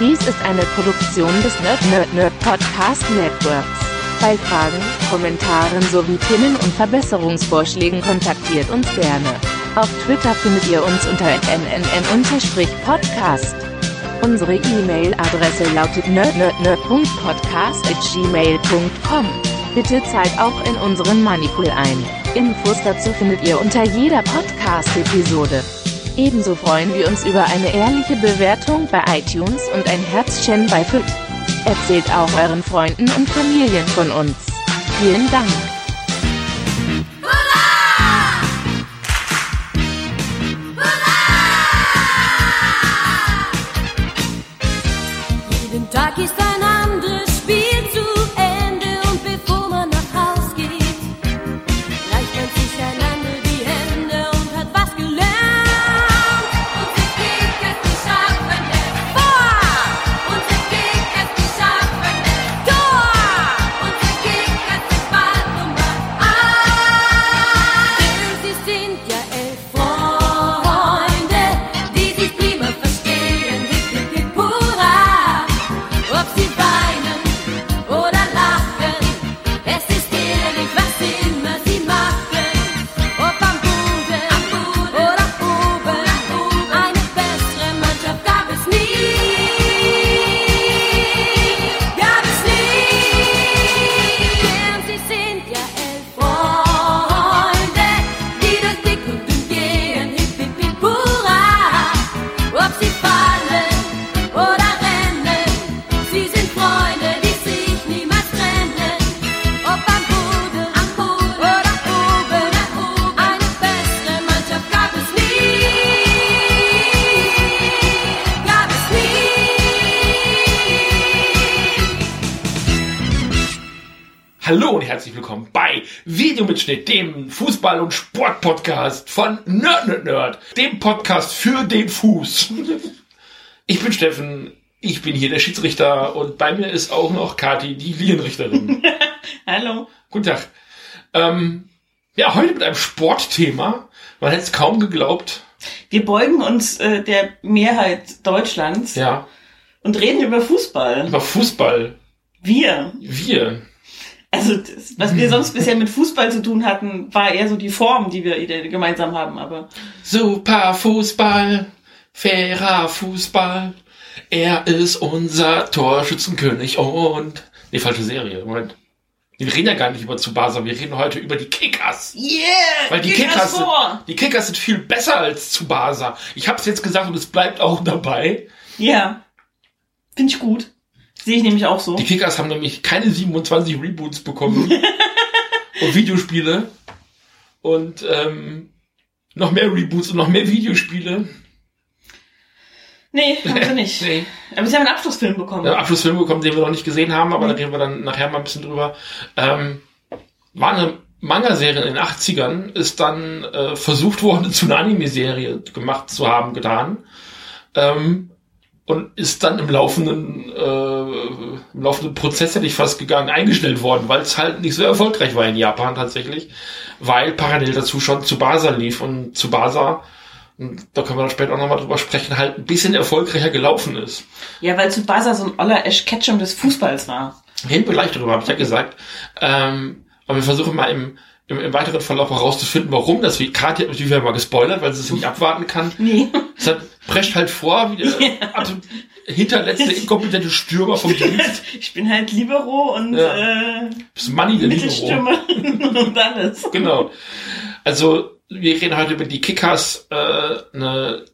Dies ist eine Produktion des Nerd Nerd Nerd Podcast Networks. Bei Fragen, Kommentaren sowie Themen und Verbesserungsvorschlägen kontaktiert uns gerne. Auf Twitter findet ihr uns unter nnn-podcast. Unsere E-Mail-Adresse lautet nerdnerdnerd.podcast.gmail.com. Bitte zahlt auch in unseren Moneypool ein. Infos dazu findet ihr unter jeder Podcast-Episode. Ebenso freuen wir uns über eine ehrliche Bewertung bei iTunes und ein Herzchen bei Fit. Erzählt auch euren Freunden und Familien von uns. Vielen Dank. Videomitschnitt, dem Fußball- und Sportpodcast von Nerd Nerd Nerd, dem Podcast für den Fuß. Ich bin Steffen, ich bin hier der Schiedsrichter und bei mir ist auch noch Kati, die Linienrichterin. Hallo. Guten Tag. Ähm, ja, heute mit einem Sportthema. Man hätte es kaum geglaubt. Wir beugen uns äh, der Mehrheit Deutschlands Ja, und reden über Fußball. über Fußball. Wir. Wir. Also das, was wir sonst bisher mit Fußball zu tun hatten, war eher so die Form, die wir gemeinsam haben. Aber Super Fußball, fairer Fußball. Er ist unser Torschützenkönig und... Nee, falsche Serie. Moment. Wir reden ja gar nicht über Tsubasa, wir reden heute über die Kickers. yeah, Weil die Kickers Kickers, sind, vor. die Kickers sind viel besser als Tsubasa. Ich hab's jetzt gesagt und es bleibt auch dabei. Ja, finde ich gut. Sehe ich nämlich auch so. Die Kickers haben nämlich keine 27 Reboots bekommen. und Videospiele. Und ähm, noch mehr Reboots und noch mehr Videospiele. Nee, haben sie nicht. Nee. Aber sie haben einen Abschlussfilm bekommen. einen Abschlussfilm bekommen, den wir noch nicht gesehen haben, aber da reden wir dann nachher mal ein bisschen drüber. Ähm, war eine Manga-Serie in den 80ern, ist dann äh, versucht worden, zu einer Anime-Serie gemacht zu haben, getan. Ähm, und ist dann im laufenden, äh, im laufenden Prozess, hätte ich fast gegangen, eingestellt worden, weil es halt nicht so erfolgreich war in Japan tatsächlich, weil parallel dazu schon Tsubasa lief und Tsubasa, und da können wir dann später auch nochmal drüber sprechen, halt ein bisschen erfolgreicher gelaufen ist. Ja, weil Tsubasa so ein oller Ash Ketchum des Fußballs war. Reden wir gleich darüber, habe ich ja gesagt. Ähm, aber wir versuchen mal im, im, im weiteren Verlauf herauszufinden, warum das, wie Kathi hat natürlich wieder mal gespoilert, weil sie es nicht abwarten kann. Nee. Deshalb prescht halt vor, wie der absolut hinterletzte, inkompetente Stürmer vom Dienst. Ich bin halt Libero und Ja. äh, Money der Libero. Und alles. Genau. Also, wir reden heute über die Kickers, äh, eine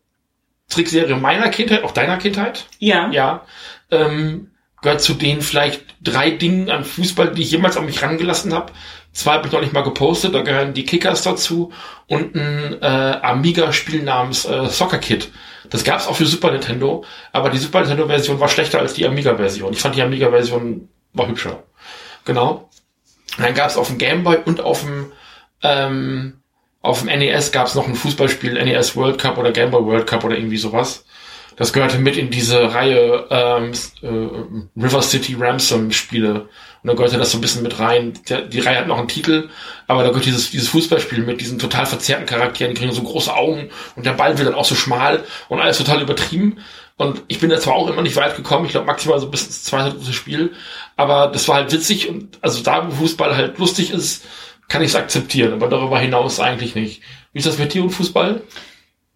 Trickserie meiner Kindheit, auch deiner Kindheit. Ja. Ja. Ähm, gehört zu den vielleicht drei Dingen an Fußball, die ich jemals an mich rangelassen habe. Zwei habe ich noch nicht mal gepostet, da gehören die Kickers dazu und ein äh, Amiga-Spiel namens äh, Soccer Kid. Das gab es auch für Super Nintendo, aber die Super Nintendo-Version war schlechter als die Amiga-Version. Ich fand die Amiga-Version war hübscher. Genau. Dann gab es auf dem Game Boy und auf dem ähm, auf dem NES gab es noch ein Fußballspiel, NES World Cup oder Game Boy World Cup oder irgendwie sowas. Das gehörte mit in diese Reihe ähm, äh, River City Ransom Spiele. Und da gehörte das so ein bisschen mit rein. Der, die Reihe hat noch einen Titel, aber da gehört dieses, dieses Fußballspiel mit diesen total verzerrten Charakteren, die kriegen so große Augen und der Ball wird dann auch so schmal und alles total übertrieben. Und ich bin da zwar auch immer nicht weit gekommen, ich glaube maximal so bis ins zweite dritte Spiel, aber das war halt witzig und also da, wo Fußball halt lustig ist, kann ich es akzeptieren, aber darüber hinaus eigentlich nicht. Wie ist das mit dir und Fußball?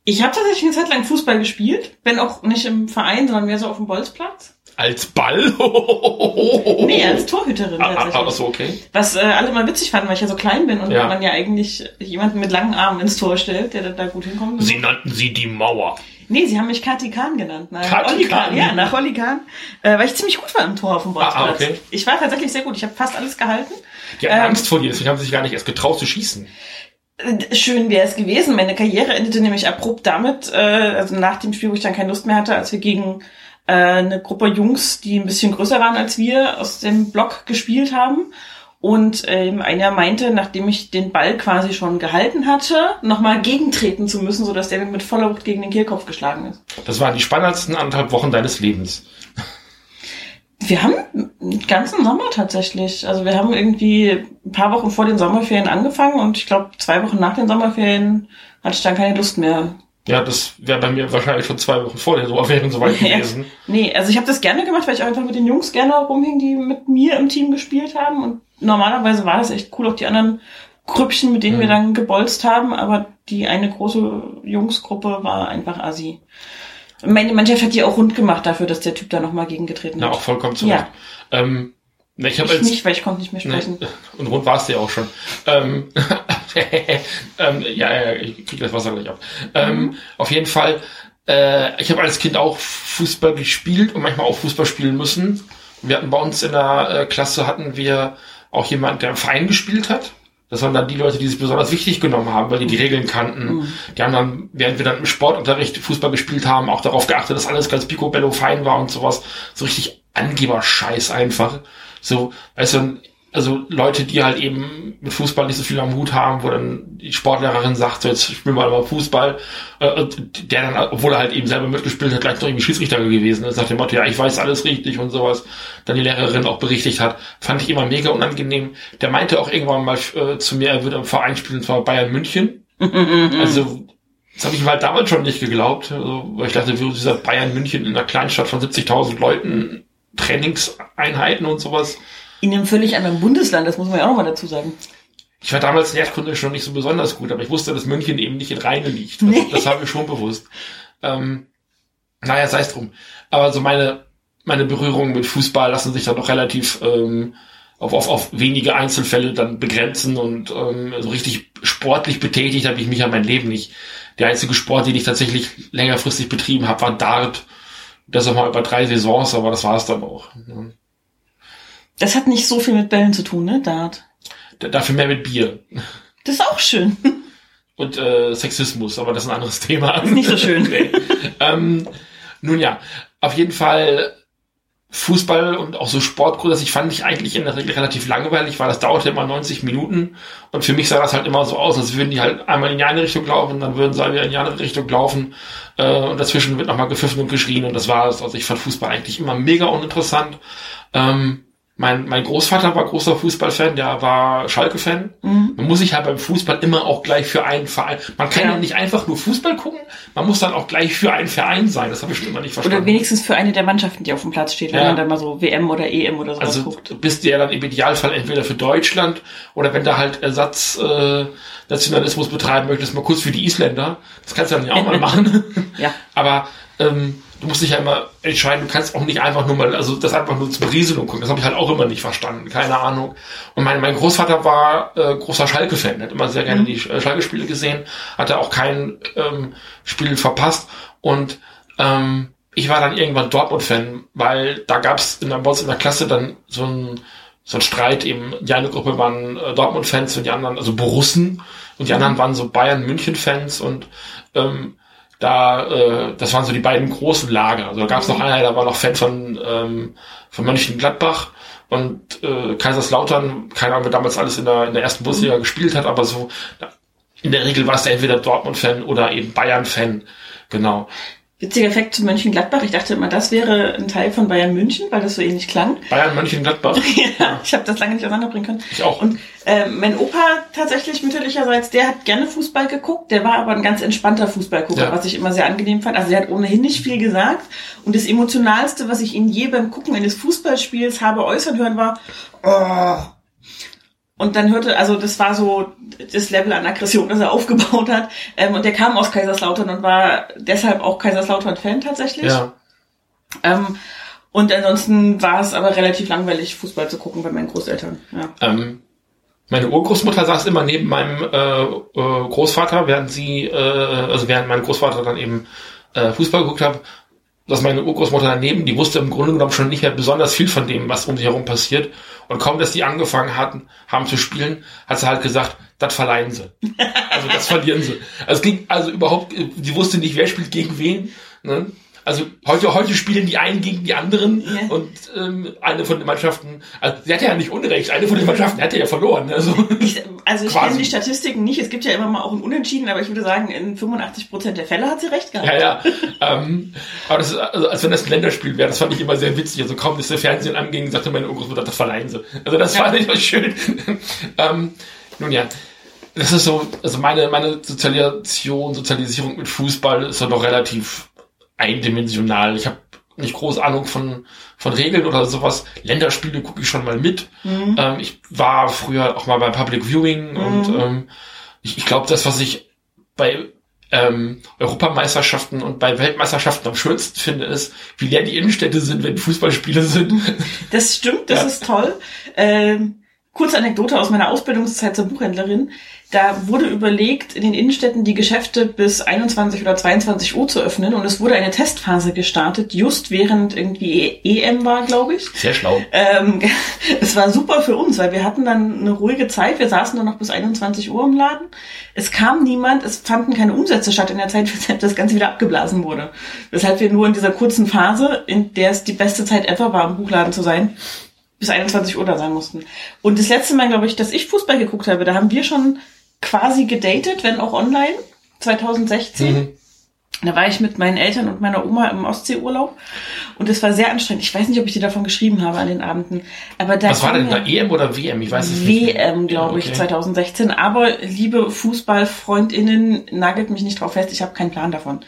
Ich habe tatsächlich eine Zeit lang Fußball gespielt, wenn auch nicht im Verein, sondern mehr so auf dem Bolzplatz. Als Ball? Nee, als Torhüterin Ah, ah, tatsächlich. Aber so, okay. Was äh, alle mal witzig fanden, weil ich ja so klein bin und Ja. man ja eigentlich jemanden mit langen Armen ins Tor stellt, der da, da gut hinkommt. Sie nannten sie die Mauer. Nee, sie haben mich Kati Kahn genannt. Nach Kati Olli Kahn? Ja, nach Olli Kahn. Äh, weil ich ziemlich gut war im Tor auf dem Bolzplatz. Ah, ah, okay. Ich war tatsächlich sehr gut. Ich habe fast alles gehalten. Die hatten Ähm, Angst vor dir, deswegen haben sie sich gar nicht erst getraut zu schießen. Äh, Schön wäre es gewesen. Meine Karriere endete nämlich abrupt damit, äh, also nach dem Spiel, wo ich dann keine Lust mehr hatte, als wir gegen äh, eine Gruppe Jungs, die ein bisschen größer waren als wir, aus dem Block gespielt haben. Und ähm, einer meinte, nachdem ich den Ball quasi schon gehalten hatte, nochmal gegentreten zu müssen, sodass der mit voller Wucht gegen den Kehlkopf geschlagen ist. Das waren die spannendsten anderthalb Wochen deines Lebens. Wir haben einen ganzen Sommer tatsächlich. Also wir haben irgendwie ein paar Wochen vor den Sommerferien angefangen und ich glaube zwei Wochen nach den Sommerferien hatte ich dann keine Lust mehr. Ja, das wäre bei mir wahrscheinlich schon zwei Wochen vor der Sommerferien soweit gewesen. Nee, also ich habe das gerne gemacht, weil ich einfach mit den Jungs gerne rumhing, die mit mir im Team gespielt haben. Und normalerweise war das echt cool, auch die anderen Grüppchen, mit denen wir Mhm. dann gebolzt haben. Aber die eine große Jungsgruppe war einfach assi. Meine Mannschaft hat die auch rund gemacht dafür, dass der Typ da nochmal gegengetreten Na, hat. auch vollkommen zurecht. Ähm, na, ich ich als nicht, weil ich konnte nicht mehr sprechen. und rund warst du ja auch schon. Ähm, ähm, ja, ja, ich krieg das Wasser gleich ab. Ähm, auf jeden Fall, äh, ich habe als Kind auch Fußball gespielt und manchmal auch Fußball spielen müssen. Wir hatten bei uns in der äh, Klasse hatten wir auch jemanden, der im Verein gespielt hat. Das waren dann die Leute, die sich besonders wichtig genommen haben, weil die die Regeln kannten. Die haben dann, während wir dann im Sportunterricht Fußball gespielt haben, auch darauf geachtet, dass alles ganz picobello fein war und sowas. So richtig Angeberscheiß einfach. So, weißt du, also Leute, die halt eben mit Fußball nicht so viel am Hut haben, wo dann die Sportlehrerin sagt, so jetzt spielen wir mal Fußball, äh, der dann, obwohl er halt eben selber mitgespielt hat, gleich noch irgendwie Schiedsrichter gewesen ist, nach dem Motto, ja, ich weiß alles richtig und sowas, dann die Lehrerin auch berichtigt hat, fand ich immer mega unangenehm. Der meinte auch irgendwann mal äh, zu mir, er würde im Verein spielen, und zwar Bayern München. also, das habe ich ihm halt damals schon nicht geglaubt, also, weil ich dachte, wie dieser Bayern München in einer Kleinstadt von 70.000 Leuten, Trainingseinheiten und sowas. In einem völlig anderen Bundesland, das muss man ja auch nochmal dazu sagen. Ich war damals Erdkunde schon nicht so besonders gut, aber ich wusste, dass München eben nicht in Rheine liegt. Das, Nee. das war mir schon bewusst. Ähm, naja, sei es drum. Aber so meine, meine Berührungen mit Fußball lassen sich dann doch relativ ähm, auf, auf, auf wenige Einzelfälle dann begrenzen und ähm, so richtig sportlich betätigt habe ich mich ja mein Leben nicht. Der einzige Sport, den ich tatsächlich längerfristig betrieben habe, war Dart. Das auch mal über drei Saisons, aber das war es dann auch. Ja. Das hat nicht so viel mit Bällen zu tun, ne, Dart. Dafür mehr mit Bier. Das ist auch schön. und äh, Sexismus, aber das ist ein anderes Thema. Ist nicht so schön. nee. ähm, nun ja, auf jeden Fall Fußball und auch so Sport grundsätzlich fand ich eigentlich in der Regel relativ langweilig, weil das dauerte immer 90 Minuten und für mich sah das halt immer so aus, als würden die halt einmal in die eine Richtung laufen, dann würden sie wieder in die andere Richtung laufen äh, und dazwischen wird nochmal gepfiffen und geschrien und das war es. Also ich fand Fußball eigentlich immer mega uninteressant. Ähm, mein, mein Großvater war großer Fußballfan, der war Schalke-Fan. Mhm. Man muss sich halt beim Fußball immer auch gleich für einen Verein. Man kann ja, Ja. nicht einfach nur Fußball gucken, man muss dann auch gleich für einen Verein sein. Das habe ich schon immer nicht verstanden. Oder wenigstens für eine der Mannschaften, die auf dem Platz steht, wenn Ja. man dann mal so WM oder EM oder sowas also guckt. du bist ja dann im Idealfall entweder für Deutschland oder wenn du halt Ersatz äh, Nationalismus betreiben möchtest, mal kurz für die Isländer. Das kannst du dann ja auch mal machen. Ja. Aber ähm, du musst dich ja immer entscheiden, du kannst auch nicht einfach nur mal, also das einfach nur zur Berieselung gucken. Das habe ich halt auch immer nicht verstanden, keine Ahnung. Und mein, mein Großvater war äh, großer Schalke-Fan, hat immer sehr gerne die äh, Schalke-Spiele gesehen, hatte auch kein ähm, Spiel verpasst und ähm, ich war dann irgendwann Dortmund-Fan, weil da gab's in der, bei uns in der Klasse dann so ein so ein Streit eben, die eine Gruppe waren äh, Dortmund-Fans und die anderen, also Borussen und die anderen waren so Bayern-München-Fans und ähm, da, äh, das waren so die beiden großen Lager. Also da gab es noch einer, der war noch Fan von, ähm, von Mönchengladbach und äh, Kaiserslautern, keine Ahnung, wer damals alles in der, in der ersten Bundesliga gespielt hat, aber so, in der Regel war es entweder Dortmund-Fan oder eben Bayern-Fan. Genau. Witziger Effekt zu Mönchengladbach. Ich dachte immer, das wäre ein Teil von Bayern München, weil das so ähnlich klang. Bayern Mönchengladbach. Ja, ich habe das lange nicht auseinanderbringen können. Ich auch. Und äh, mein Opa tatsächlich mütterlicherseits, der hat gerne Fußball geguckt. Der war aber ein ganz entspannter Fußballgucker, Ja. was ich immer sehr angenehm fand. Also er hat ohnehin nicht viel gesagt. Und das Emotionalste, was ich ihn je beim Gucken eines Fußballspiels habe äußern hören, war oh. Und dann hörte, also das war so das Level an Aggression, das er aufgebaut hat. Ähm, und der kam aus Kaiserslautern und war deshalb auch Kaiserslautern-Fan tatsächlich. Ja. Ähm, und ansonsten war es aber relativ langweilig, Fußball zu gucken bei meinen Großeltern. Ja. Ähm, meine Urgroßmutter saß immer neben meinem äh, äh, Großvater, während sie, äh, also während mein Großvater dann eben äh, Fußball geguckt hat, dass meine Urgroßmutter daneben, die wusste im Grunde genommen schon nicht mehr besonders viel von dem, was um sie herum passiert. Und kaum, dass die angefangen hatten, haben zu spielen, hat sie halt gesagt, das verleihen sie. Also das verlieren sie. Also es ging also überhaupt, sie wusste nicht, wer spielt gegen wen. Ne? Also heute, heute spielen die einen gegen die anderen Ja. und ähm, eine von den Mannschaften, also sie hatte ja nicht Unrecht, eine von den Mannschaften hatte ja verloren. Also Ich, also ich kenne die Statistiken nicht. Es gibt ja immer mal auch ein Unentschieden, aber ich würde sagen, in 85 Prozent der Fälle hat sie recht gehabt. Ja, ja. ähm, aber das ist, also, als wenn das ein Länderspiel wäre, das fand ich immer sehr witzig. Also kaum, dass der Fernsehen anging, sagte meine Urgroßmutter, das verleihen sie. Also das Ja. fand ich immer schön. ähm, nun ja, das ist so, also meine, meine Sozialisation, Sozialisierung mit Fußball ist ja doch relativ eindimensional. Ich habe nicht groß Ahnung von, von Regeln oder sowas. Länderspiele gucke ich schon mal mit. Ähm, ich war früher auch mal bei Public Viewing und ähm, ich, ich glaube, das, was ich bei ähm, Europameisterschaften und bei Weltmeisterschaften am schönsten finde, ist, wie leer die Innenstädte sind, wenn Fußballspiele sind. Das stimmt, das Ja. ist toll. Ähm, kurze Anekdote aus meiner Ausbildungszeit zur Buchhändlerin. Da wurde überlegt, in den Innenstädten die Geschäfte bis 21 oder 22 Uhr zu öffnen und es wurde eine Testphase gestartet, just während irgendwie EM war, glaube ich. Sehr schlau. Ähm, es war super für uns, weil wir hatten dann eine ruhige Zeit. Wir saßen dann noch bis 21 Uhr im Laden. Es kam niemand, es fanden keine Umsätze statt in der Zeit, weshalb das Ganze wieder abgeblasen wurde. Weshalb wir nur in dieser kurzen Phase, in der es die beste Zeit ever war, im Buchladen zu sein, bis 21 Uhr da sein mussten. Und das letzte Mal, glaube ich, dass ich Fußball geguckt habe, da haben wir schon quasi gedatet, wenn auch online, 2016. Mhm. Da war ich mit meinen Eltern und meiner Oma im Ostseeurlaub und es war sehr anstrengend. Ich weiß nicht, ob ich dir davon geschrieben habe an den Abenden, aber da Was war denn ja da, EM oder WM? Ich weiß es nicht. WM, glaube ich, Okay. 2016. Aber liebe FußballfreundInnen, nagelt mich nicht drauf fest, ich habe keinen Plan davon.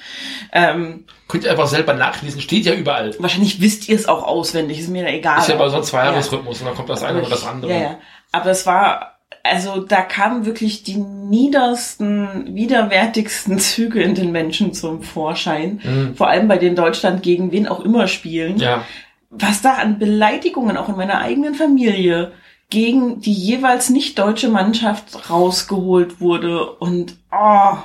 Ähm, Könnt ihr einfach selber nachlesen, steht ja überall. wahrscheinlich wisst ihr es auch auswendig, ist mir da egal. Ist ja aber so ein Ja. Zweijahresrhythmus und dann kommt das eine oder das ich- andere. Ja, ja. Aber es war, also da kamen wirklich die niedersten, widerwärtigsten Züge in den Menschen zum Vorschein. Mhm. Vor allem bei den Deutschland gegen wen auch immer spielen. Ja. Was da an Beleidigungen auch in meiner eigenen Familie gegen die jeweils nicht deutsche Mannschaft rausgeholt wurde und oh,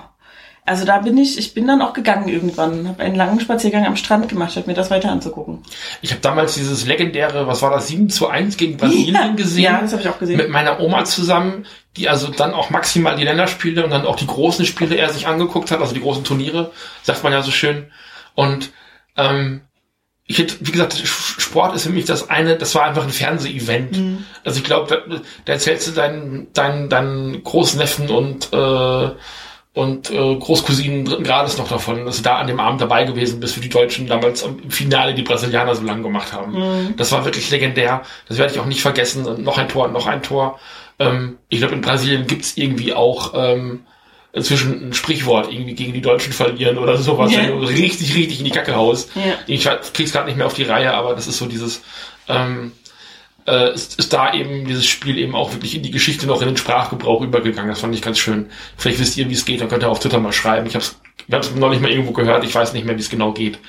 also da bin ich, ich bin dann auch gegangen irgendwann, habe einen langen Spaziergang am Strand gemacht, statt mir das weiter anzugucken. Ich habe damals dieses legendäre, was war das, 7 zu 1 gegen Brasilien Ja, gesehen. ja, das habe ich auch gesehen. Mit meiner Oma zusammen, die also dann auch maximal die Länderspiele und dann auch die großen Spiele er sich angeguckt hat, also die großen Turniere, sagt man ja so schön. Und ähm, ich finde, wie gesagt, Sport ist für mich das eine, das war einfach ein Fernseh-Event. Also ich glaube, da, da erzählst du deinen, deinen, deinen Großneffen und äh, und äh, Großcousinen dritten Grades noch davon, dass du da an dem Abend dabei gewesen bist, wie die Deutschen damals im Finale die Brasilianer so lang gemacht haben. Das war wirklich legendär. Das werde ich auch nicht vergessen. Und noch ein Tor, noch ein Tor. Ähm, ich glaube, in Brasilien gibt's irgendwie auch ähm, inzwischen ein Sprichwort, irgendwie gegen die Deutschen verlieren oder sowas. Ja. Du richtig, richtig in die Kacke haust. Ja. Ich krieg's gerade nicht mehr auf die Reihe, aber das ist so dieses, ähm, äh, ist, ist da eben dieses Spiel eben auch wirklich in die Geschichte noch in den Sprachgebrauch übergegangen. Das fand ich ganz schön. Vielleicht wisst ihr, wie es geht, dann könnt ihr auf Twitter mal schreiben. Ich hab's, ich hab's neulich mal irgendwo gehört, ich weiß nicht mehr, wie es genau geht.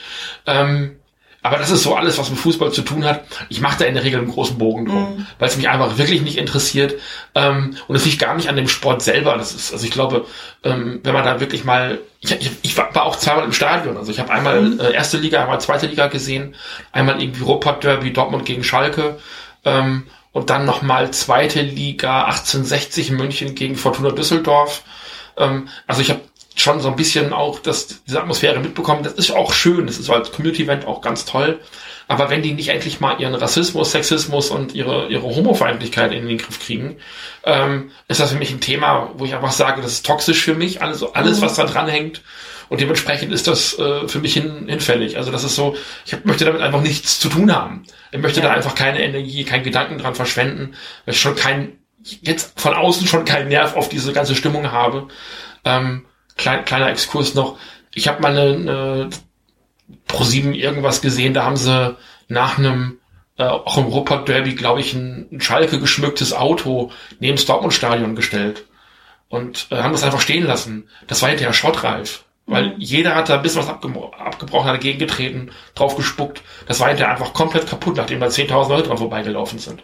Ähm, aber das ist so alles, was mit Fußball zu tun hat. Ich mache da in der Regel einen großen Bogen drum, weil es mich einfach wirklich nicht interessiert. Ähm, und es liegt gar nicht an dem Sport selber. Das ist, also ich glaube, ähm, wenn man da wirklich mal, ich, ich, ich war war auch zweimal im Stadion. Also ich habe einmal äh, erste Liga, einmal zweite Liga gesehen, einmal irgendwie Ruhrpott Derby Dortmund gegen Schalke ähm, und dann nochmal zweite Liga 1860 München gegen Fortuna Düsseldorf. Ähm, also ich habe schon so ein bisschen auch das, diese Atmosphäre mitbekommen. Das ist auch schön. Das ist als Community-Event auch ganz toll. Aber wenn die nicht endlich mal ihren Rassismus, Sexismus und ihre, ihre Homofeindlichkeit in den Griff kriegen, ähm, ist das für mich ein Thema, wo ich einfach sage, das ist toxisch für mich, alles, alles was da dran hängt. Und dementsprechend ist das äh, für mich hin, hinfällig. Also das ist so, ich hab, möchte damit einfach nichts zu tun haben. Ich möchte da einfach keine Energie, keinen Gedanken dran verschwenden, weil ich schon kein, jetzt von außen schon keinen Nerv auf diese ganze Stimmung habe. Ähm, klein, kleiner Exkurs noch. Ich habe mal eine, eine Pro 7 irgendwas gesehen, da haben sie nach einem äh, auch im Ruppert Derby, glaube ich, ein, ein Schalke geschmücktes Auto neben das Dortmund-Stadion gestellt und äh, haben das einfach stehen lassen. Das war hinterher schrottreif. Weil jeder hat da ein bisschen was abgebro abgebrochen, hat dagegen getreten, drauf gespuckt. Das war hinterher einfach komplett kaputt, nachdem da 10.000 Leute dran vorbeigelaufen sind.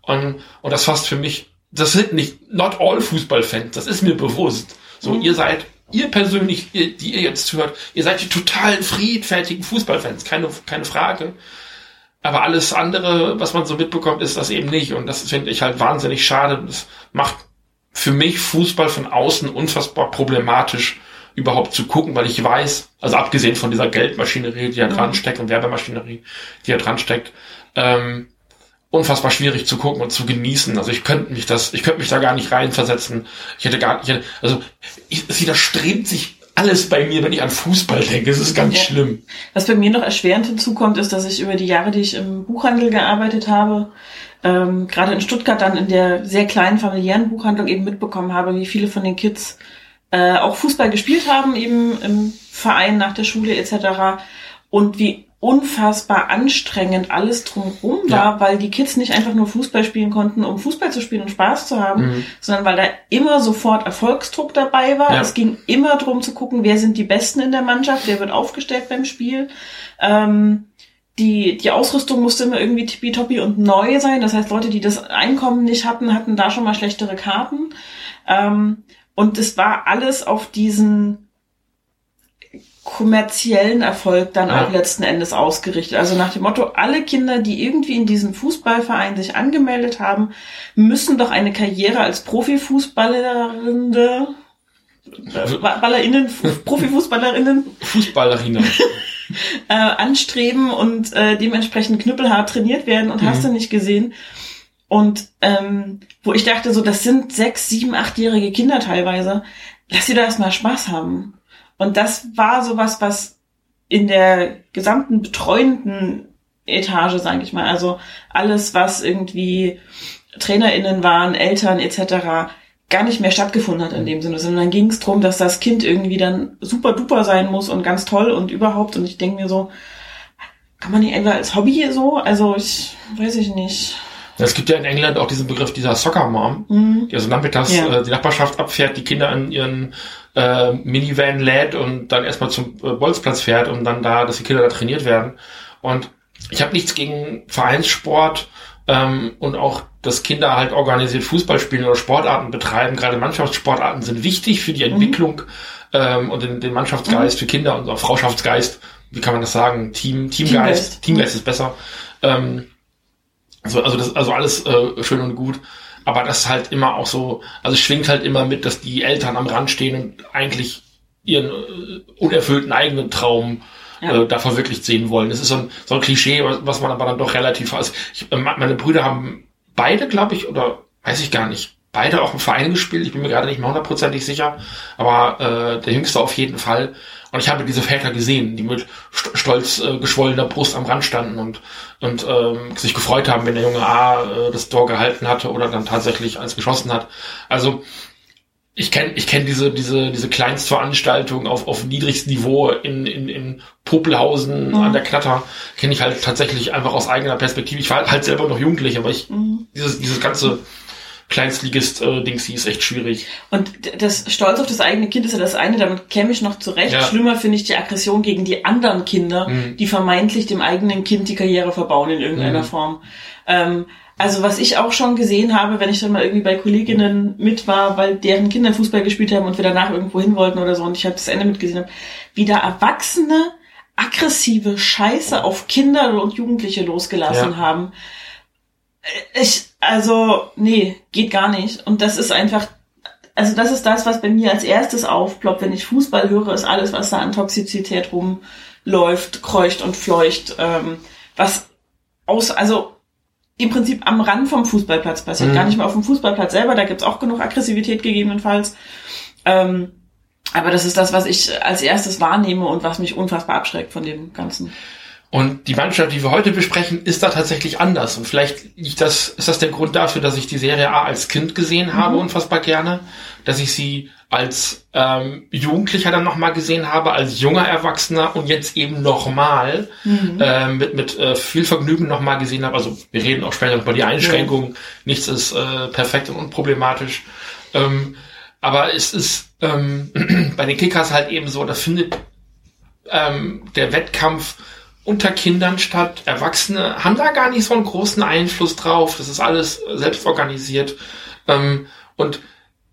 Und, und das fasst für mich, das sind nicht, not all Fußballfans, das ist mir bewusst. So, ihr seid, ihr persönlich, ihr, die ihr jetzt hört, ihr seid die totalen friedfertigen Fußballfans, keine, keine Frage. Aber alles andere, was man so mitbekommt, ist das eben nicht. Und das finde ich halt wahnsinnig schade. Das macht für mich Fußball von außen unfassbar problematisch überhaupt zu gucken, weil ich weiß, also abgesehen von dieser Geldmaschinerie, die da dran steckt und Werbemaschinerie, die da dran steckt, ähm, unfassbar schwierig zu gucken und zu genießen. Also ich könnte mich das, ich könnte mich da gar nicht reinversetzen. Ich hätte gar nicht, also ich, es widerstrebt sich alles bei mir, wenn ich an Fußball denke. Es ist ganz Ja. schlimm. Was bei mir noch erschwerend hinzukommt, ist, dass ich über die Jahre, die ich im Buchhandel gearbeitet habe, ähm, gerade in Stuttgart dann in der sehr kleinen familiären Buchhandlung eben mitbekommen habe, wie viele von den Kids äh, auch Fußball gespielt haben, eben im Verein nach der Schule etc. Und wie unfassbar anstrengend alles drumherum war, Ja. weil die Kids nicht einfach nur Fußball spielen konnten, um Fußball zu spielen und Spaß zu haben, Mhm. sondern weil da immer sofort Erfolgsdruck dabei war. Ja. Es ging immer darum zu gucken, wer sind die Besten in der Mannschaft, wer wird aufgestellt beim Spiel. Ähm, die, die Ausrüstung musste immer irgendwie tippitoppi und neu sein. Das heißt, Leute, die das Einkommen nicht hatten, hatten da schon mal schlechtere Karten. Ähm, und es war alles auf diesen kommerziellen Erfolg dann Ja. auch letzten Endes ausgerichtet. Also nach dem Motto, alle Kinder, die irgendwie in diesem Fußballverein sich angemeldet haben, müssen doch eine Karriere als Profifußballerin, äh, Ballerinnen, Fu- Profifußballerinnen Fußballerina. äh, anstreben und äh, dementsprechend knüppelhart trainiert werden und hast du nicht gesehen. Und ähm, wo ich dachte, so, das sind sechs, sieben, achtjährige Kinder teilweise. Lass sie da erstmal Spaß haben. Und das war sowas, was in der gesamten betreuenden Etage, sage ich mal, also alles, was irgendwie TrainerInnen waren, Eltern etc., gar nicht mehr stattgefunden hat in dem Sinne, sondern dann ging es darum, dass das Kind irgendwie dann super duper sein muss und ganz toll und überhaupt. Und ich denke mir so, kann man nicht einfach als Hobby so? Also ich weiß ich nicht. Es gibt ja in England auch diesen Begriff dieser Soccer Mom, die also nachmittags Ja. äh, die Nachbarschaft abfährt, die Kinder in ihren äh, Minivan lädt und dann erstmal zum äh, Bolzplatz fährt und dann da, dass die Kinder da trainiert werden. Und ich habe nichts gegen Vereinssport ähm, und auch, dass Kinder halt organisiert Fußball spielen oder Sportarten betreiben. Gerade Mannschaftssportarten sind wichtig für die Entwicklung ähm, und den, den Mannschaftsgeist für Kinder und auch Frauschaftsgeist. Wie kann man das sagen? Team, Teamgeist. Teamgeist. Teamgeist ist besser. Ähm, also, also das, also alles äh, schön und gut. Aber das ist halt immer auch so, also es schwingt halt immer mit, dass die Eltern am Rand stehen und eigentlich ihren äh, unerfüllten eigenen Traum Ja. äh, da verwirklicht sehen wollen. Das ist so ein, so ein Klischee, was, was man aber dann doch relativ, also ich, äh, meine Brüder haben beide, glaube ich, oder weiß ich gar nicht, beide auch im Verein gespielt. Ich bin mir gerade nicht mehr hundertprozentig sicher, aber äh, der Jüngste auf jeden Fall. Und ich habe diese Väter gesehen, die mit st stolz äh, geschwollener Brust am Rand standen und und ähm, sich gefreut haben, wenn der Junge A äh, das Tor gehalten hatte oder dann tatsächlich eins geschossen hat. Also ich kenne ich kenn diese diese diese Kleinstveranstaltung auf auf niedrigstem Niveau in in, in Popelhausen an der Knatter kenne ich halt tatsächlich einfach aus eigener Perspektive. Ich war halt selber noch jugendlich, aber ich dieses dieses ganze Kleinstligist äh, Dings hier ist echt schwierig. Und das Stolz auf das eigene Kind ist ja das eine, damit käme ich noch zurecht. Ja. Schlimmer finde ich die Aggression gegen die anderen Kinder, Mhm. die vermeintlich dem eigenen Kind die Karriere verbauen in irgendeiner Mhm. Form. Ähm, also was ich auch schon gesehen habe, wenn ich dann mal irgendwie bei Kolleginnen mit war, weil deren Kinder Fußball gespielt haben und wir danach irgendwo hin wollten oder so und ich halt das Ende mitgesehen habe, wie da Erwachsene aggressive Scheiße auf Kinder und Jugendliche losgelassen Ja. haben. Ich, also, nee, geht gar nicht. Und das ist einfach, also das ist das, was bei mir als erstes aufploppt, wenn ich Fußball höre, ist alles, was da an Toxizität rumläuft, kreucht und fleucht, ähm, was aus, also im Prinzip am Rand vom Fußballplatz passiert, Mhm. gar nicht mehr auf dem Fußballplatz selber, da gibt's auch genug Aggressivität gegebenenfalls. Ähm, aber das ist das, was ich als erstes wahrnehme und was mich unfassbar abschreckt von dem Ganzen. Und die Mannschaft, die wir heute besprechen, ist da tatsächlich anders. Und vielleicht liegt das, ist das der Grund dafür, dass ich die Serie A als Kind gesehen habe, unfassbar gerne, dass ich sie als ähm, Jugendlicher dann nochmal gesehen habe, als junger Erwachsener und jetzt eben nochmal äh, mit, mit äh, viel Vergnügen nochmal gesehen habe. Also wir reden auch später noch über die Einschränkungen. Nichts ist äh, perfekt und unproblematisch. Ähm, aber es ist ähm, bei den Kickers halt eben so, da findet ähm, der Wettkampf unter Kindern statt. Erwachsene haben da gar nicht so einen großen Einfluss drauf. Das ist alles selbst organisiert. Ähm, und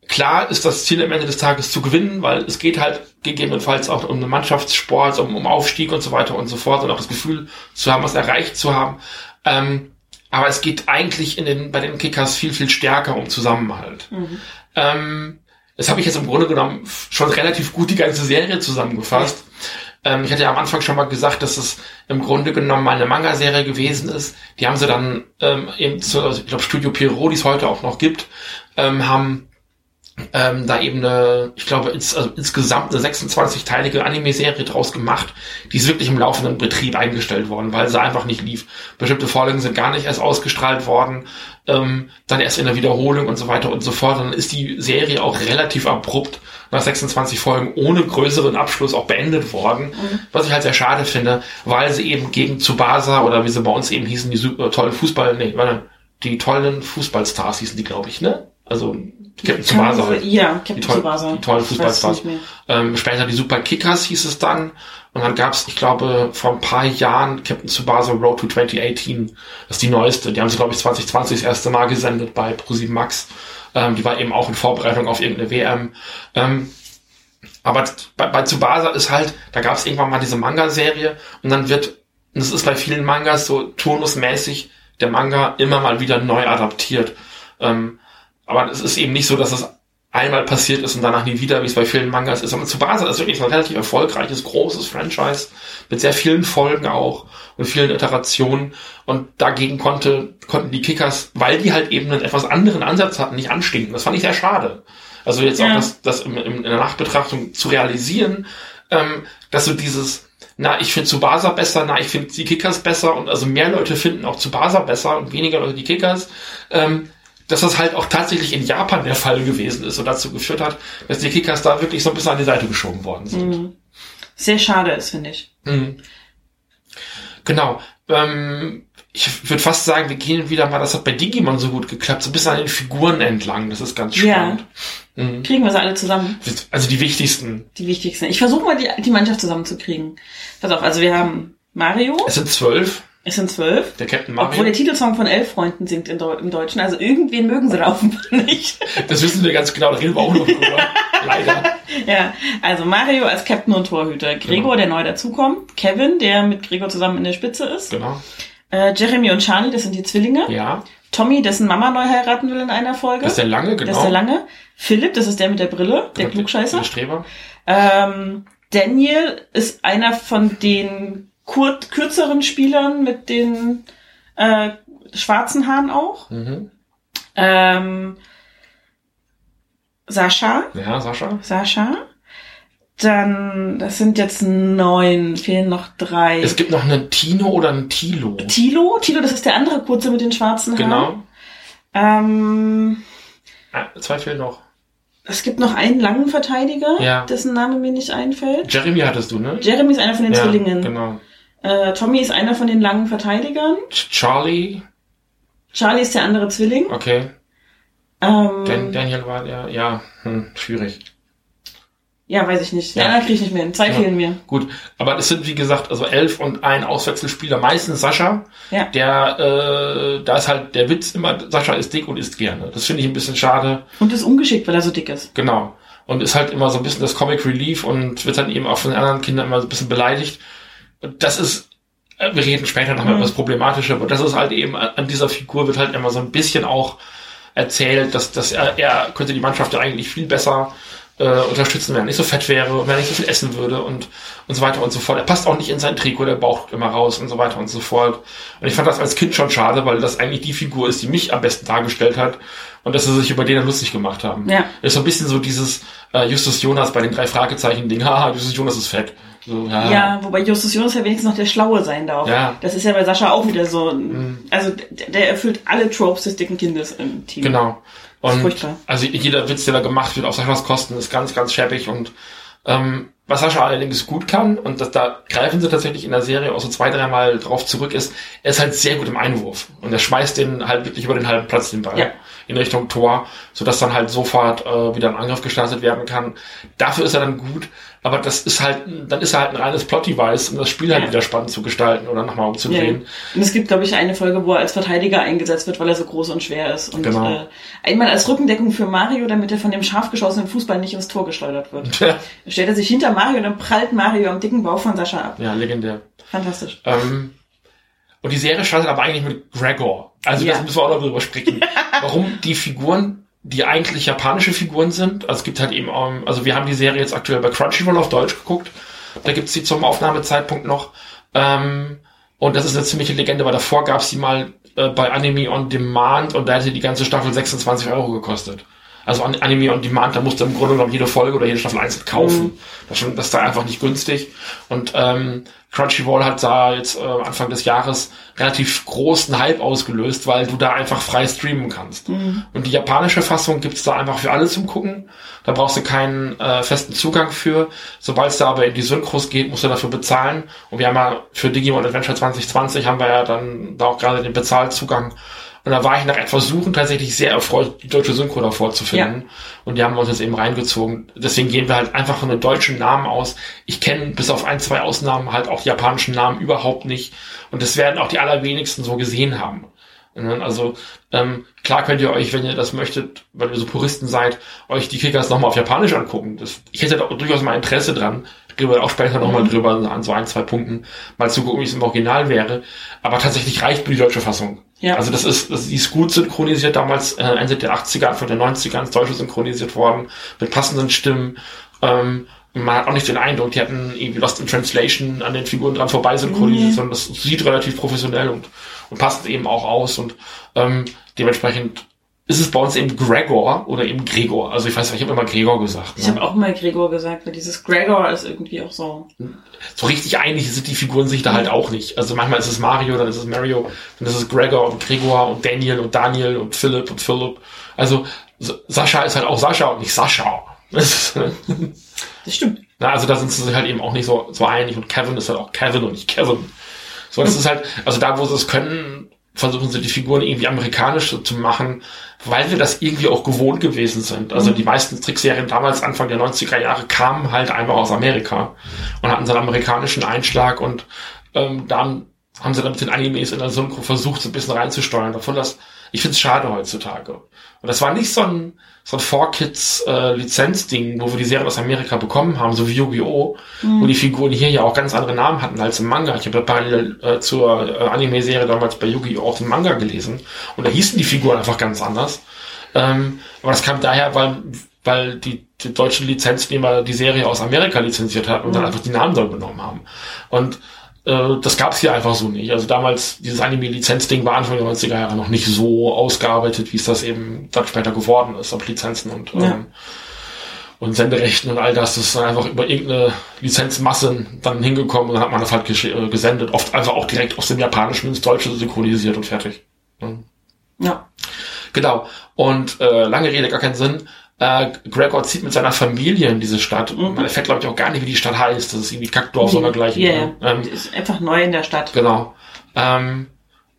klar ist das Ziel am Ende des Tages zu gewinnen, weil es geht halt gegebenenfalls auch um einen Mannschaftssport, um, um Aufstieg und so weiter und so fort und auch das Gefühl zu haben, was erreicht zu haben. Ähm, aber es geht eigentlich in den, bei den Kickers viel, viel stärker um Zusammenhalt. Ähm, das habe ich jetzt im Grunde genommen schon relativ gut die ganze Serie zusammengefasst. Ähm, ich hatte ja am Anfang schon mal gesagt, dass es im Grunde genommen mal eine Manga-Serie gewesen ist. Die haben sie dann ähm, eben zu, also ich glaube Studio Pierrot, die es heute auch noch gibt, ähm, haben ähm, da eben eine, ich glaube, ins, also insgesamt eine 26-teilige Anime-Serie draus gemacht. Die ist wirklich im laufenden Betrieb eingestellt worden, weil sie einfach nicht lief. Bestimmte Folgen sind gar nicht erst ausgestrahlt worden, ähm, dann erst in der Wiederholung und so weiter und so fort. Dann ist die Serie auch relativ abrupt nach 26 Folgen ohne größeren Abschluss auch beendet worden, was ich halt sehr schade finde, weil sie eben gegen Tsubasa oder wie sie bei uns eben hießen, die super tollen Fußball, nee, warte, die tollen Fußballstars hießen die, glaube ich, ne? Also Captain Tsubasa halt. Ja, Captain Die, Tsubasa. die tollen Fußballstars. Ähm, später die Super Kickers hieß es dann. Und dann gab es, ich glaube, vor ein paar Jahren Captain Tsubasa Road to 2018. Das ist die neueste. Die haben sie, glaube ich, 2020 das erste Mal gesendet bei ProSieben Max. Ähm, die war eben auch in Vorbereitung auf irgendeine WM. Ähm, aber bei, bei Tsubasa ist halt, da gab es irgendwann mal diese Manga-Serie und dann wird, und das ist bei vielen Mangas so turnusmäßig, der Manga immer mal wieder neu adaptiert. Ähm, aber es ist eben nicht so, dass es einmal passiert ist und danach nie wieder, wie es bei vielen Mangas ist. Aber Tsubasa ist wirklich ein relativ erfolgreiches, großes Franchise mit sehr vielen Folgen auch und vielen Iterationen. Und dagegen konnte, konnten die Kickers, weil die halt eben einen etwas anderen Ansatz hatten, nicht anstinken. Das fand ich sehr schade. Also jetzt auch Ja. das, das im, im, in der Nachbetrachtung zu realisieren, ähm, dass so dieses, na, ich finde Tsubasa besser, na, ich finde die Kickers besser und also mehr Leute finden auch Tsubasa besser und weniger Leute die Kickers, ähm, dass das halt auch tatsächlich in Japan der Fall gewesen ist und dazu geführt hat, dass die Kickers da wirklich so ein bisschen an die Seite geschoben worden sind. Sehr schade ist, finde ich. Mhm. Genau. Ähm, ich würde fast sagen, wir gehen wieder mal, das hat bei Digimon so gut geklappt, so ein bisschen an den Figuren entlang. Das ist ganz Ja. spannend. Mhm. Kriegen wir sie alle zusammen. Also die wichtigsten. Die wichtigsten. Ich versuche mal, die, die Mannschaft zusammenzukriegen. Pass auf, also wir haben Mario, Es sind zwölf. Es sind zwölf. Der Captain Mario. Obwohl der Titelsong von Elf Freunden singt in Deu im Deutschen. Also irgendwen mögen sie da offenbar nicht. Das wissen wir ganz genau, da reden wir auch noch drüber. Leider. ja, also Mario als Captain und Torhüter. Gregor, Genau. der neu dazukommt. Kevin, der mit Gregor zusammen in der Spitze ist. Genau. Äh, Jeremy und Charlie, das sind die Zwillinge. Ja. Tommy, dessen Mama neu heiraten will in einer Folge. Das ist der lange, genau. Das ist der Lange. Philipp, das ist der mit der Brille, der Der Klugscheißer. Streber. Ähm, Daniel ist einer von den kur kürzeren Spielern mit den äh, schwarzen Haaren auch. Mhm. Ähm, Sascha. Ja, Sascha. Sascha. Dann, das sind jetzt neun, fehlen noch drei. Es gibt noch einen Tino oder einen Tilo. Tilo. Tilo, das ist der andere kurze mit den schwarzen Haaren. Genau. Ähm, Ah, zwei fehlen noch. es gibt noch einen langen Verteidiger, Ja. dessen Name mir nicht einfällt. Jeremy hattest du, ne? Jeremy ist einer von den ja, Zwillingen. Genau. Äh, Tommy ist einer von den langen Verteidigern. Ch- Charlie. Charlie ist der andere Zwilling. Okay. Ähm, Dan Daniel war der, ja, hm, schwierig. ja, weiß ich nicht. Den Ja. anderen kriege ich nicht mehr hin. Zwei Ja. fehlen mir. Gut, aber es sind wie gesagt also elf und ein Auswechselspieler, meistens Sascha. Ja. Der, äh, da ist halt der Witz immer, Sascha ist dick und isst gerne. Das finde ich ein bisschen schade. Und ist ungeschickt, weil er so dick ist. Genau. Und ist halt immer so ein bisschen das Comic Relief und wird dann eben auch von den anderen Kindern immer so ein bisschen beleidigt. Und das ist, äh, wir reden später nochmal Mhm. über das Problematische, aber das ist halt eben, an dieser Figur wird halt immer so ein bisschen auch erzählt, dass, dass er, er könnte die Mannschaft ja eigentlich viel besser äh, unterstützen, wenn er nicht so fett wäre und wenn er nicht so viel essen würde und, und so weiter und so fort. Er passt auch nicht in sein Trikot, der Bauch immer raus und so weiter und so fort. Und ich fand das als Kind schon schade, weil das eigentlich die Figur ist, die mich am besten dargestellt hat und dass sie sich über den dann lustig gemacht haben. Ja. Ist so ein bisschen so dieses äh, Justus Jonas bei den drei Fragezeichen-Ding, haha, Justus Jonas ist fett. So, ja. Ja, wobei Justus Jonas ja wenigstens noch der Schlaue sein darf. Ja. Mhm. Das ist ja bei Sascha auch wieder so. ein- Also der, erfüllt alle Tropes des dicken Kindes im Team. Genau. Und Furchtbar. also jeder Witz, der da gemacht wird, auf Saschas Kosten, ist ganz, ganz schäbig und ähm, was Sascha allerdings gut kann, und das, da greifen sie tatsächlich in der Serie auch so zwei, dreimal drauf zurück, ist, er ist halt sehr gut im Einwurf. Und er schmeißt den halt wirklich über den halben Platz den Ball Ja. In Richtung Tor, sodass dann halt sofort äh, wieder ein Angriff gestartet werden kann. Dafür ist er dann gut, aber das ist halt, dann ist er halt ein reines Plot-Device, um das Spiel halt Ja. wieder spannend zu gestalten oder nochmal Ja. umzudrehen. Und es gibt, glaube ich, eine Folge, wo er als Verteidiger eingesetzt wird, weil er so groß und schwer ist. Und Genau. äh, einmal als Rückendeckung für Mario, damit er von dem scharf geschossenen Fußball nicht ins Tor geschleudert wird. Ja, Dann stellt er sich hinter Mario und dann prallt Mario am dicken Bauch von Sascha ab. ja legendär. Fantastisch. Ähm, und die Serie startet aber eigentlich mit Gregor. Also Ja. das müssen wir auch noch drüber sprechen. Warum die Figuren, die eigentlich japanische Figuren sind, also es gibt halt eben, ähm, also wir haben die Serie jetzt aktuell bei Crunchyroll auf Deutsch geguckt. Da gibt's die zum Aufnahmezeitpunkt noch. Ähm, und das ist eine ziemliche Legende, weil davor gab's die mal äh, bei Anime on Demand und da hätte die ganze Staffel 26 Euro gekostet. Also an Anime on Demand, da musste im Grunde genommen jede Folge oder jede Staffel einzeln kaufen. Das, ist schon, das ist da einfach nicht günstig. Und ähm, Crunchyroll hat da jetzt äh, Anfang des Jahres relativ großen Hype ausgelöst, weil du da einfach frei streamen kannst. Und die japanische Fassung gibt's da einfach für alle zum Gucken. Da brauchst du keinen äh, festen Zugang für. Sobald es da aber in die Synchros geht, musst du dafür bezahlen. Und wir haben ja für Digimon Adventure 2020 haben wir ja dann da auch gerade den Bezahlzugang. Und da war ich nach etwas Suchen tatsächlich sehr erfreut, die deutsche Synchro davor zu finden. Und die haben wir uns jetzt eben reingezogen. Deswegen gehen wir halt einfach von den deutschen Namen aus. Ich kenne bis auf ein, zwei Ausnahmen halt auch die japanischen Namen überhaupt nicht. Und das werden auch die allerwenigsten so gesehen haben. Ne, Also ähm, klar könnt ihr euch, wenn ihr das möchtet, weil ihr so Puristen seid, euch die Kickers nochmal auf Japanisch angucken. Das, ich hätte da durchaus mal Interesse dran. Reden wir auch später nochmal drüber an so ein, zwei Punkten, mal zu gucken, wie es im Original wäre. Aber tatsächlich reicht mir die deutsche Fassung. Ja. Also das ist, das, ist gut synchronisiert, damals äh, Ende der 80er, Anfang der 90er ins Deutsche synchronisiert worden, mit passenden Stimmen. Ähm, man hat auch nicht den Eindruck, die hatten irgendwie Lost in Translation an den Figuren dran vorbei synchronisiert, Nee. sondern das sieht relativ professionell und, und passt eben auch aus. Und ähm, dementsprechend ist es bei uns eben Gregor oder eben Gregor. Also ich weiß nicht, ich habe immer Gregor gesagt. Ich Ne? habe auch mal Gregor gesagt, weil dieses Gregor ist irgendwie auch so. so richtig einig sind die Figuren sich da halt auch nicht. Also manchmal ist es Mario, dann ist es Mario, dann ist es Gregor und Gregor und Daniel und Daniel und Philipp und Philipp. Also Sascha ist halt auch Sascha und nicht Sascha. Das stimmt. Na, also da sind sie sich halt eben auch nicht so, so einig und Kevin ist halt auch Kevin und nicht Kevin. So, das ist halt, also da, wo sie es können, versuchen sie die Figuren irgendwie amerikanisch zu machen, weil wir das irgendwie auch gewohnt gewesen sind. Also die meisten Trickserien damals, Anfang der 90er Jahre, kamen halt einfach aus Amerika und hatten so einen amerikanischen Einschlag und ähm, dann haben sie dann mit den Animes in der Synchro versucht, so ein bisschen reinzusteuern. Davon das, ich finde es schade heutzutage. Und das war nicht so ein, so ein 4Kids äh, Lizenzding, wo wir die Serie aus Amerika bekommen haben, so wie Yu-Gi-Oh! wo die Figuren hier ja auch ganz andere Namen hatten als im Manga. Ich habe ja parallel äh, zur äh, Anime-Serie damals bei Yu-Gi-Oh! auch den Manga gelesen und da hießen die Figuren einfach ganz anders. Ähm, aber das kam daher, weil, weil die, die deutschen Lizenznehmer die Serie aus Amerika lizenziert hatten und dann einfach die Namen da übernommen haben. Und äh, das gab es hier einfach so nicht. Also damals, dieses Anime-Lizenzding war Anfang der 90er Jahre noch nicht so ausgearbeitet, wie es das eben dann später geworden ist, auf Lizenzen und, Ja. ähm, und Senderechten und all das. Das ist dann einfach über irgendeine Lizenzmasse dann hingekommen und dann hat man das halt äh, gesendet. Oft einfach auch direkt aus dem Japanischen ins Deutsche synchronisiert und fertig. Ja. Ja. Genau. Und äh, lange Rede, gar keinen Sinn. Äh, Gregor zieht mit seiner Familie in diese Stadt. Man erfährt, glaube ich, auch gar nicht, wie die Stadt heißt. Das ist irgendwie Kackdorf oder gleich. Ja, ja. Ähm, Die ist einfach neu in der Stadt. Genau. Ähm,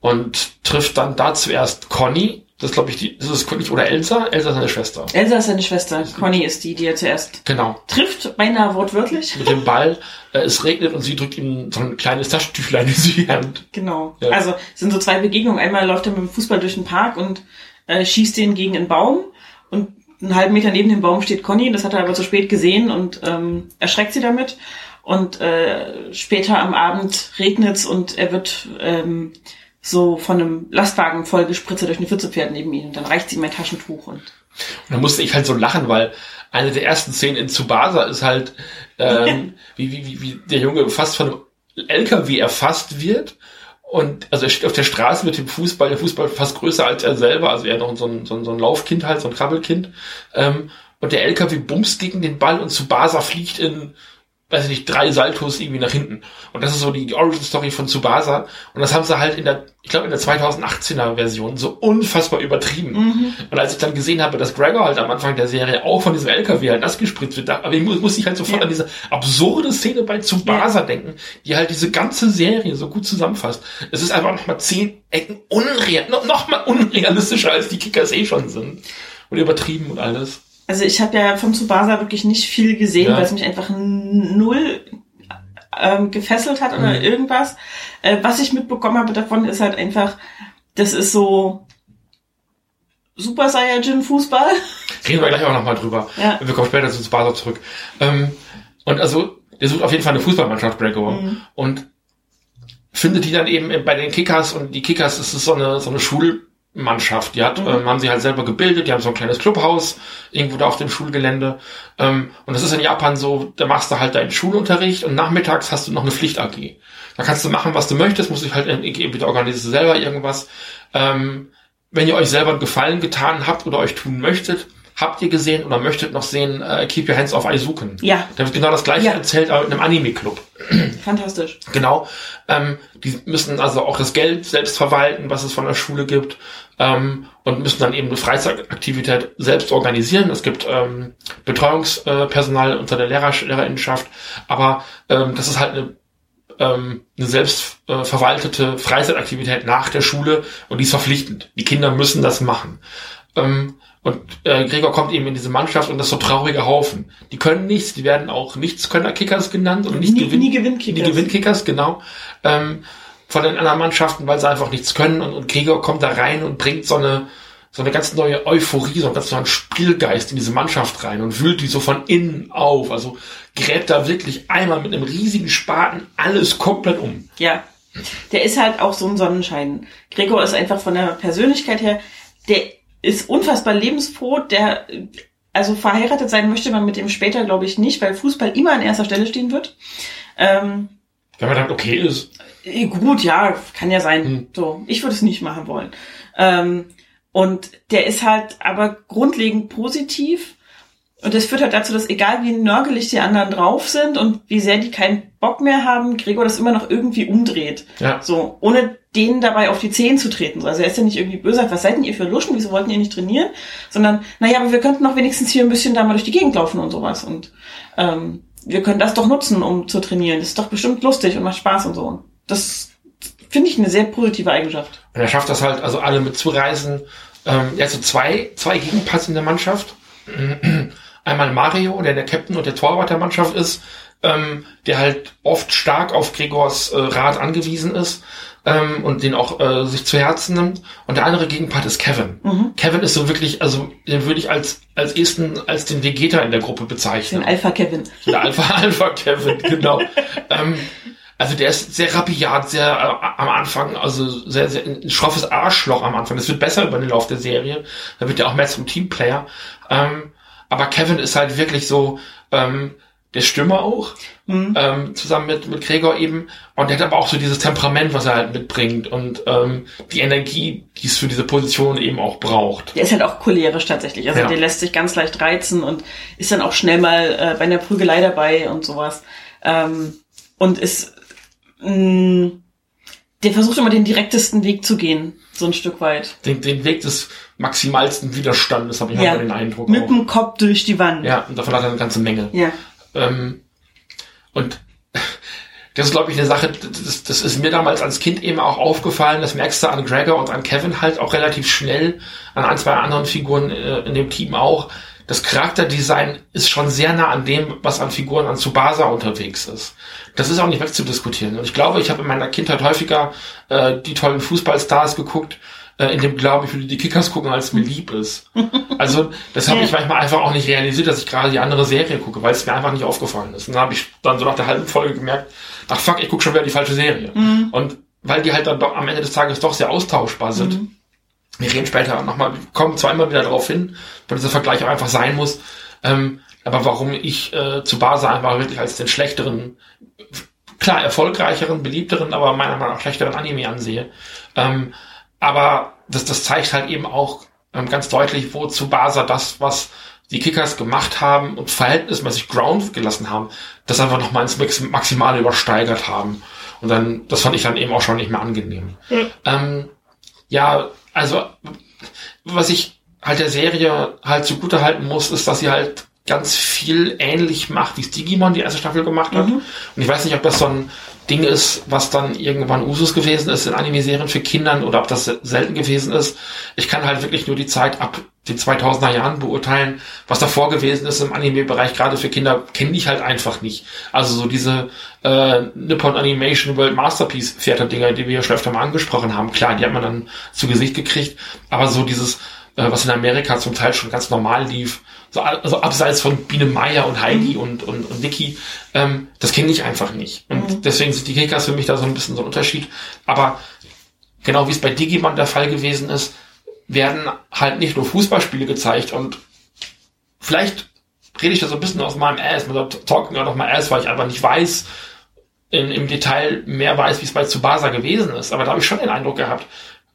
und trifft dann da zuerst Conny. Das glaube ich, die, das ist Conny oder Elsa. Elsa ist seine Schwester. Elsa ist seine Schwester. Conny ist die, die er zuerst Genau. trifft, beinahe wortwörtlich. Mit dem Ball. Äh, es regnet und sie drückt ihm so ein kleines Taschentüchlein in die Hand. Genau. Ja. Also es sind so zwei Begegnungen. Einmal läuft er mit dem Fußball durch den Park und äh, schießt den gegen einen Baum und einen halben Meter neben dem Baum steht Conny. Das hat er aber zu spät gesehen und ähm, erschreckt sie damit. Und äh, später am Abend regnet's und er wird ähm, so von einem Lastwagen voll gespritzt durch eine Pfütze fährt neben ihm. Und dann reicht sie ihm ein Taschentuch und Und da musste ich halt so lachen, weil eine der ersten Szenen in Tsubasa ist halt, ähm, wie, wie, wie, wie der Junge fast von einem LKW erfasst wird. Und also er steht auf der Straße mit dem Fußball, der Fußball fast größer als er selber, also er noch so ein, so ein, so ein Laufkind halt, so ein Krabbelkind. Ähm, und der LKW bumst gegen den Ball und Tsubasa fliegt in, weiß ich nicht, drei Saltos irgendwie nach hinten. Und das ist so die, Origin-Story von Tsubasa. Und das haben sie halt in der, ich glaube in der 2018er Version so unfassbar übertrieben. Und als ich dann gesehen habe, dass Gregor halt am Anfang der Serie auch von diesem LKW halt nass gespritzt wird, da, aber ich muss, muss ich halt sofort Ja. an diese absurde Szene bei Tsubasa denken, die halt diese ganze Serie so gut zusammenfasst. Es ist einfach nochmal zehn Ecken unreal, noch, noch mal unrealistischer als die Kickers eh schon sind. Und übertrieben und alles. Also ich habe ja von Tsubasa wirklich nicht viel gesehen, Ja. weil es mich einfach null ähm, gefesselt hat oder Mhm. irgendwas. Äh, was ich mitbekommen habe davon ist halt einfach, das ist so Super Saiyajin Fußball. Reden wir gleich auch nochmal drüber. Ja. Wir kommen später zu Sparta zurück. Ähm, und also, der sucht auf jeden Fall eine Fußballmannschaft, Gregor. Mhm. Und findet die dann eben bei den Kickers und die Kickers ist so eine, so eine Schulmannschaft. Die hat, Mhm. ähm, haben sie halt selber gebildet, die haben so ein kleines Clubhaus irgendwo da auf dem Schulgelände. Ähm, und das ist in Japan so, da machst du halt deinen Schulunterricht und nachmittags hast du noch eine Pflicht-AG. Da kannst du machen, was du möchtest, musst dich halt entweder organisierst du selber irgendwas. Ähm, wenn ihr euch selber einen Gefallen getan habt oder euch tun möchtet, habt ihr gesehen oder möchtet noch sehen, äh, Keep Your Hands Off Aizuken. Ja. Da wird genau das gleiche Ja. erzählt, aber in einem Anime-Club. Fantastisch. Genau. Ähm, die müssen also auch das Geld selbst verwalten, was es von der Schule gibt, ähm, und müssen dann eben eine Freizeitaktivität selbst organisieren. Es gibt ähm, Betreuungspersonal unter der Lehrer Lehrerinnenschaft, aber ähm, das ist halt eine ähm, eine selbst äh, verwaltete Freizeitaktivität nach der Schule und die ist verpflichtend. Die Kinder müssen das machen. Ähm, und äh, Gregor kommt eben in diese Mannschaft und das ist so trauriger Haufen. Die können nichts, die werden auch Nichtskönner-Kickers genannt und nicht Nie- Gewinn- nie Gewinnkickers. Die Gewinnkickers, genau. Ähm, von den anderen Mannschaften, weil sie einfach nichts können und, und Gregor kommt da rein und bringt so eine so eine ganz neue Euphorie, so einen ganz neuen Spielgeist in diese Mannschaft rein und wühlt die so von innen auf. Also gräbt da wirklich einmal mit einem riesigen Spaten alles komplett um. Ja. Der ist halt auch so ein Sonnenschein. Gregor ist einfach von der Persönlichkeit her, der ist unfassbar lebensfroh, der also verheiratet sein möchte man mit dem später, glaube ich, nicht, weil Fußball immer an erster Stelle stehen wird. Ähm, Wenn man dann okay ist. Eh, Gut, ja, kann ja sein. Hm. So, ich würde es nicht machen wollen. Ähm, und der ist halt aber grundlegend positiv. Und das führt halt dazu, dass egal wie nörgelig die anderen drauf sind und wie sehr die keinen Bock mehr haben, Gregor das immer noch irgendwie umdreht. Ja. So, ohne denen dabei auf die Zehen zu treten. So, Also er ist ja nicht irgendwie böse, was seid denn ihr für Luschen, wieso wollten ihr nicht trainieren? Sondern, naja, aber wir könnten doch wenigstens hier ein bisschen da mal durch die Gegend laufen und sowas. Und ähm, wir können das doch nutzen, um zu trainieren. Das ist doch bestimmt lustig und macht Spaß und so. Das finde ich eine sehr positive Eigenschaft. Und er schafft das halt, also alle mitzureisen. Ähm, er hat so zwei, zwei Gegenparts in der Mannschaft. Einmal Mario, der der Captain und der Torwart der Mannschaft ist, ähm, der halt oft stark auf Gregors äh, Rat angewiesen ist ähm, und den auch äh, sich zu Herzen nimmt. Und der andere Gegenpart ist Kevin. Kevin ist so wirklich, also den würde ich als als ersten als den Vegeta in der Gruppe bezeichnen. Den Alpha Kevin. Der Alpha Alpha Kevin, genau. ähm, also der ist sehr rabiat, sehr äh, am Anfang, also sehr, sehr ein schroffes Arschloch am Anfang. Das wird besser über den Lauf der Serie. Da wird er auch mehr zum Teamplayer. Ähm, aber Kevin ist halt wirklich so ähm, der Stürmer auch, ähm, zusammen mit, mit Gregor eben. Und der hat aber auch so dieses Temperament, was er halt mitbringt und ähm, die Energie, die es für diese Position eben auch braucht. Der ist halt auch cholerisch tatsächlich. Also Ja. der lässt sich ganz leicht reizen und ist dann auch schnell mal äh, bei einer Prügelei dabei und sowas. Ähm, und ist mh, der versucht immer den direktesten Weg zu gehen, so ein Stück weit. Den, den Weg des maximalsten Widerstandes habe ich manchmal den Eindruck. mit auch. dem Kopf durch die Wand. Ja, und davon hat er eine ganze Menge. ja. Ähm, und das ist, glaube ich, eine Sache, das, das ist mir damals als Kind eben auch aufgefallen, das merkst du an Gregor und an Kevin halt auch relativ schnell, an ein, zwei anderen Figuren äh, in dem Team auch. Das Charakterdesign ist schon sehr nah an dem, was an Figuren an Tsubasa unterwegs ist. Das ist auch nicht wegzudiskutieren. Und ich glaube, ich habe in meiner Kindheit häufiger äh, die tollen Fußballstars geguckt, äh, in dem Glaube, ich würde die Kickers gucken, als mir lieb ist. Also das habe ich manchmal einfach auch nicht realisiert, dass ich gerade die andere Serie gucke, weil es mir einfach nicht aufgefallen ist. Und dann habe ich dann so nach der halben Folge gemerkt, ach fuck, ich gucke schon wieder die falsche Serie. Und weil die halt dann doch am Ende des Tages doch sehr austauschbar sind. Mhm. Wir reden später nochmal, kommen zweimal wieder darauf hin, weil dieser Vergleich auch einfach sein muss. Ähm, aber warum ich äh, zu Basa einfach wirklich als den schlechteren, klar erfolgreicheren, beliebteren, aber meiner Meinung nach schlechteren Anime ansehe. Ähm, aber das, das zeigt halt eben auch ähm, ganz deutlich, wo zu Basa das, was die Kickers gemacht haben und verhältnismäßig Ground gelassen haben, das einfach nochmal ins Max- Maximale übersteigert haben. Und dann, das fand ich dann eben auch schon nicht mehr angenehm. Ähm, ja, also was ich halt der Serie halt zugute halten muss, ist, dass sie halt ganz viel ähnlich macht, wie es Digimon die erste Staffel gemacht hat. Und ich weiß nicht, ob das so ein Ding ist, was dann irgendwann Usus gewesen ist in Anime-Serien für Kindern oder ob das se- selten gewesen ist. Ich kann halt wirklich nur die Zeit ab den 2000er Jahren beurteilen. Was davor gewesen ist im Anime-Bereich, gerade für Kinder, kenne ich halt einfach nicht. Also so diese äh, Nippon Animation World Masterpiece Theater-Dinger, die wir ja schon öfter mal angesprochen haben, klar, die hat man dann zu Gesicht gekriegt. Aber so dieses, äh, was in Amerika zum Teil schon ganz normal lief, so al- also abseits von Biene Meier und Heidi und, und, und Niki, ähm, das kenne ich einfach nicht. Und deswegen sind die Kickers für mich da so ein bisschen so ein Unterschied. Aber genau wie es bei Digimon der Fall gewesen ist, werden halt nicht nur Fußballspiele gezeigt und vielleicht rede ich da so ein bisschen aus meinem Ass, mit der Talking out of my ass, weil ich einfach nicht weiß, in, im Detail mehr weiß, wie es bei Tsubasa gewesen ist. Aber da habe ich schon den Eindruck gehabt,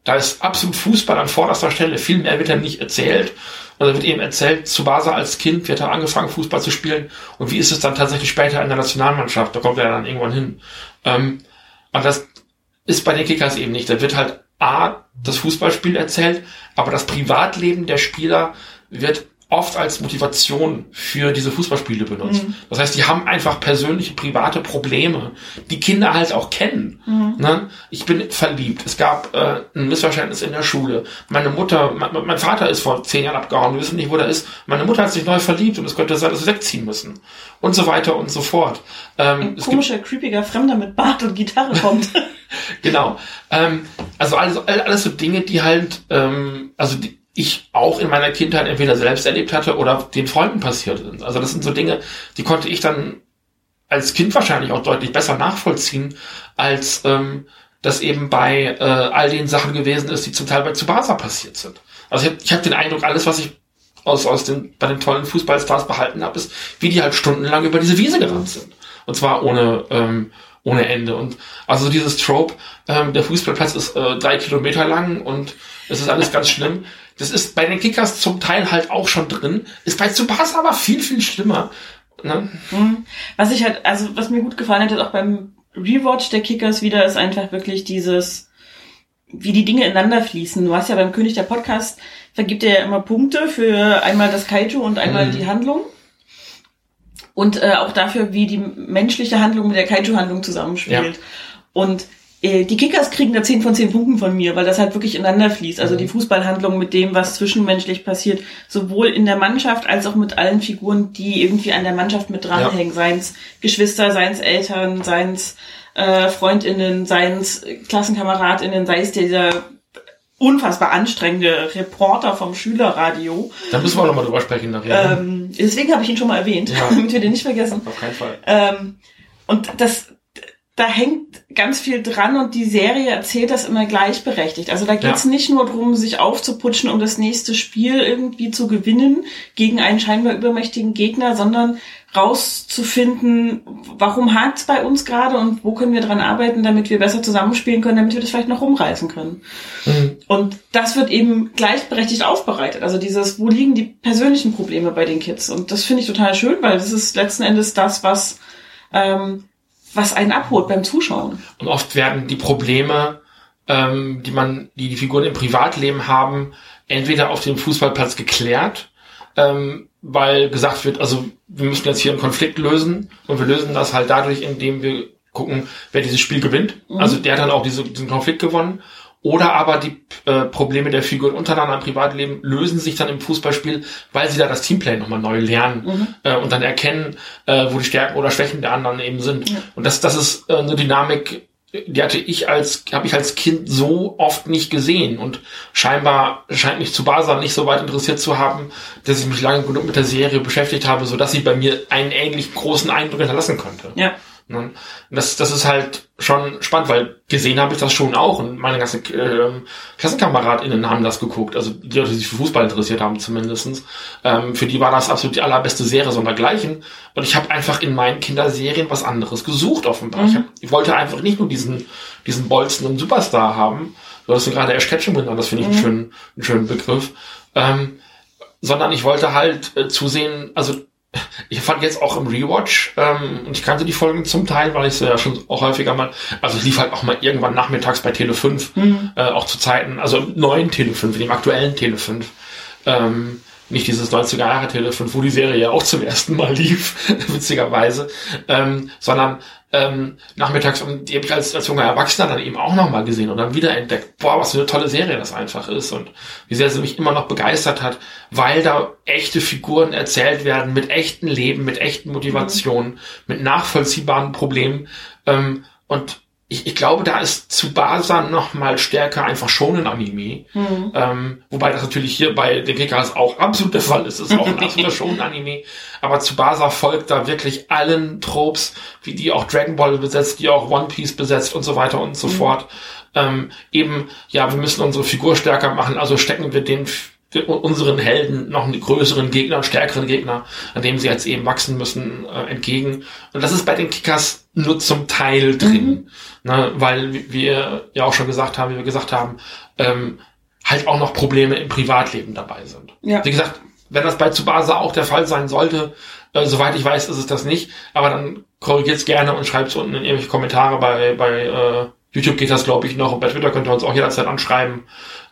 da ist absolut Fußball an vorderster Stelle. Viel mehr wird dann nicht erzählt. Und da wird eben erzählt, Tsubasa als Kind wird er angefangen, Fußball zu spielen. Und wie ist es dann tatsächlich später in der Nationalmannschaft? Da kommt er dann irgendwann hin. Ähm, und das ist bei den Kickers eben nicht. Da wird halt A, das Fußballspiel erzählt, aber das Privatleben der Spieler wird oft als Motivation für diese Fußballspiele benutzt. Das heißt, die haben einfach persönliche, private Probleme, die Kinder halt auch kennen. Ne? Ich bin verliebt. Es gab äh, ein Missverständnis in der Schule. Meine Mutter, mein, mein Vater ist vor zehn Jahren abgehauen. Wir wissen nicht, wo der ist. Meine Mutter hat sich neu verliebt und es könnte sein, dass wir wegziehen müssen. Und so weiter und so fort. Ähm, Ein es gibt- komischer, creepiger Fremder mit Bart und Gitarre kommt. Genau. Ähm, also alles, all- alles so Dinge, die halt, ähm, also die ich auch in meiner Kindheit entweder selbst erlebt hatte oder den Freunden passiert sind. Also das sind so Dinge, die konnte ich dann als Kind wahrscheinlich auch deutlich besser nachvollziehen, als ähm, das eben bei äh, all den Sachen gewesen ist, die zum Teil bei Tsubasa passiert sind. Also ich habe ich hab den Eindruck, alles, was ich aus, aus den, bei den tollen Fußballstars behalten habe, ist, wie die halt stundenlang über diese Wiese gerannt sind. Und zwar ohne, ähm, ohne Ende. Und also dieses Trope, ähm, der Fußballplatz ist äh, drei Kilometer lang und es ist alles ganz schlimm. Das ist bei den Kickers zum Teil halt auch schon drin, ist bei Tsubasa aber viel, viel schlimmer. Ne? Was ich halt, also was mir gut gefallen hat, auch beim Rewatch der Kickers wieder, ist einfach wirklich dieses, wie die Dinge ineinander fließen. Du hast ja beim König der Podcast, vergibt er ja immer Punkte für einmal das Kaiju und einmal Mhm. die Handlung. Und äh, auch dafür, wie die menschliche Handlung mit der Kaiju-Handlung zusammenspielt. Und äh, die Kickers kriegen da 10 von 10 Punkten von mir, weil das halt wirklich ineinander fließt. Also die Fußballhandlung mit dem, was zwischenmenschlich passiert, sowohl in der Mannschaft als auch mit allen Figuren, die irgendwie an der Mannschaft mit dranhängen. Seins Geschwister, seins Eltern, seins äh, Freundinnen, seins Klassenkameradinnen, sei es dieser unfassbar anstrengende Reporter vom Schülerradio. Da müssen wir auch nochmal drüber sprechen nachher. Ähm, deswegen habe ich ihn schon mal erwähnt, Ja. damit wir den nicht vergessen. Auf keinen Fall. Ähm, und das, da hängt ganz viel dran und die Serie erzählt das immer gleichberechtigt. Also da geht's Ja. nicht nur darum, sich aufzuputschen, um das nächste Spiel irgendwie zu gewinnen gegen einen scheinbar übermächtigen Gegner, sondern rauszufinden, warum hakt's bei uns gerade und wo können wir dran arbeiten, damit wir besser zusammenspielen können, damit wir das vielleicht noch rumreißen können. Mhm. Und das wird eben gleichberechtigt aufbereitet. Also dieses, wo liegen die persönlichen Probleme bei den Kids? Und das finde ich total schön, weil das ist letzten Endes das, was, ähm, was einen abholt beim Zuschauen. Und oft werden die Probleme, ähm, die man, die die Figuren im Privatleben haben, entweder auf dem Fußballplatz geklärt, ähm, weil gesagt wird, also wir müssen jetzt hier einen Konflikt lösen und wir lösen das halt dadurch, indem wir gucken, wer dieses Spiel gewinnt. Also der hat dann auch diese, diesen Konflikt gewonnen. Oder aber die äh, Probleme der Figuren untereinander im Privatleben lösen sich dann im Fußballspiel, weil sie da das Teamplay nochmal neu lernen äh, und dann erkennen, äh, wo die Stärken oder Schwächen der anderen eben sind. Und das, das ist äh, eine Dynamik, die hatte ich als, habe ich als Kind so oft nicht gesehen und scheinbar scheint mich zu Basa nicht so weit interessiert zu haben, dass ich mich lange genug mit der Serie beschäftigt habe, so dass sie bei mir einen ähnlich großen Eindruck hinterlassen könnte. Ja. Ne? Das, das ist halt schon spannend, weil gesehen habe ich das schon auch und meine ganzen ähm, KlassenkameradInnen haben das geguckt, also die Leute, die sich für Fußball interessiert haben zumindestens. Ähm, für die war das absolut die allerbeste Serie sondergleichen und ich habe einfach in meinen Kinderserien was anderes gesucht offenbar. Ich, hab, ich wollte einfach nicht nur diesen, diesen Bolzen und Superstar haben, du hast gerade Ash Ketchum genannt, das finde ich einen, schönen, einen schönen Begriff, ähm, sondern ich wollte halt äh, zusehen, also ich fand jetzt auch im Rewatch, ähm, und ich kannte die Folgen zum Teil, weil ich sie ja schon auch häufiger mal, also es lief halt auch mal irgendwann nachmittags bei Tele 5, äh, auch zu Zeiten, also im neuen Tele 5, dem aktuellen Tele 5. Ähm, nicht dieses 90er Jahre Tele 5, wo die Serie ja auch zum ersten Mal lief, witzigerweise, ähm, sondern ähm, nachmittags, und die habe ich als, als junger Erwachsener dann eben auch nochmal gesehen und dann wiederentdeckt, boah, was für eine tolle Serie das einfach ist und wie sehr sie mich immer noch begeistert hat, weil da echte Figuren erzählt werden mit echten Leben, mit echten Motivationen, mit nachvollziehbaren Problemen ähm, und ich, ich glaube, da ist Tsubasa noch mal stärker einfach schon ein Anime. Ähm, wobei das natürlich hier bei den Kickers auch absolut der Fall ist. Es ist auch ein absoluter schon Anime. Aber Tsubasa folgt da wirklich allen Tropes, wie die auch Dragon Ball besetzt, die auch One Piece besetzt und so weiter und so fort. Ähm, eben, ja, wir müssen unsere Figur stärker machen, also stecken wir den unseren Helden noch einen größeren Gegner, einen stärkeren Gegner, an dem sie jetzt eben wachsen müssen, äh, entgegen. Und das ist bei den Kickers nur zum Teil drin, ne, weil wie wir ja auch schon gesagt haben, wie wir gesagt haben, ähm, halt auch noch Probleme im Privatleben dabei sind. Ja. Wie gesagt, wenn das bei Tsubasa auch der Fall sein sollte, äh, soweit ich weiß, ist es das nicht, aber dann korrigiert's gerne und schreibt's unten in irgendwelche Kommentare bei, bei äh, YouTube geht das, glaube ich, noch und bei Twitter könnt ihr uns auch jederzeit anschreiben.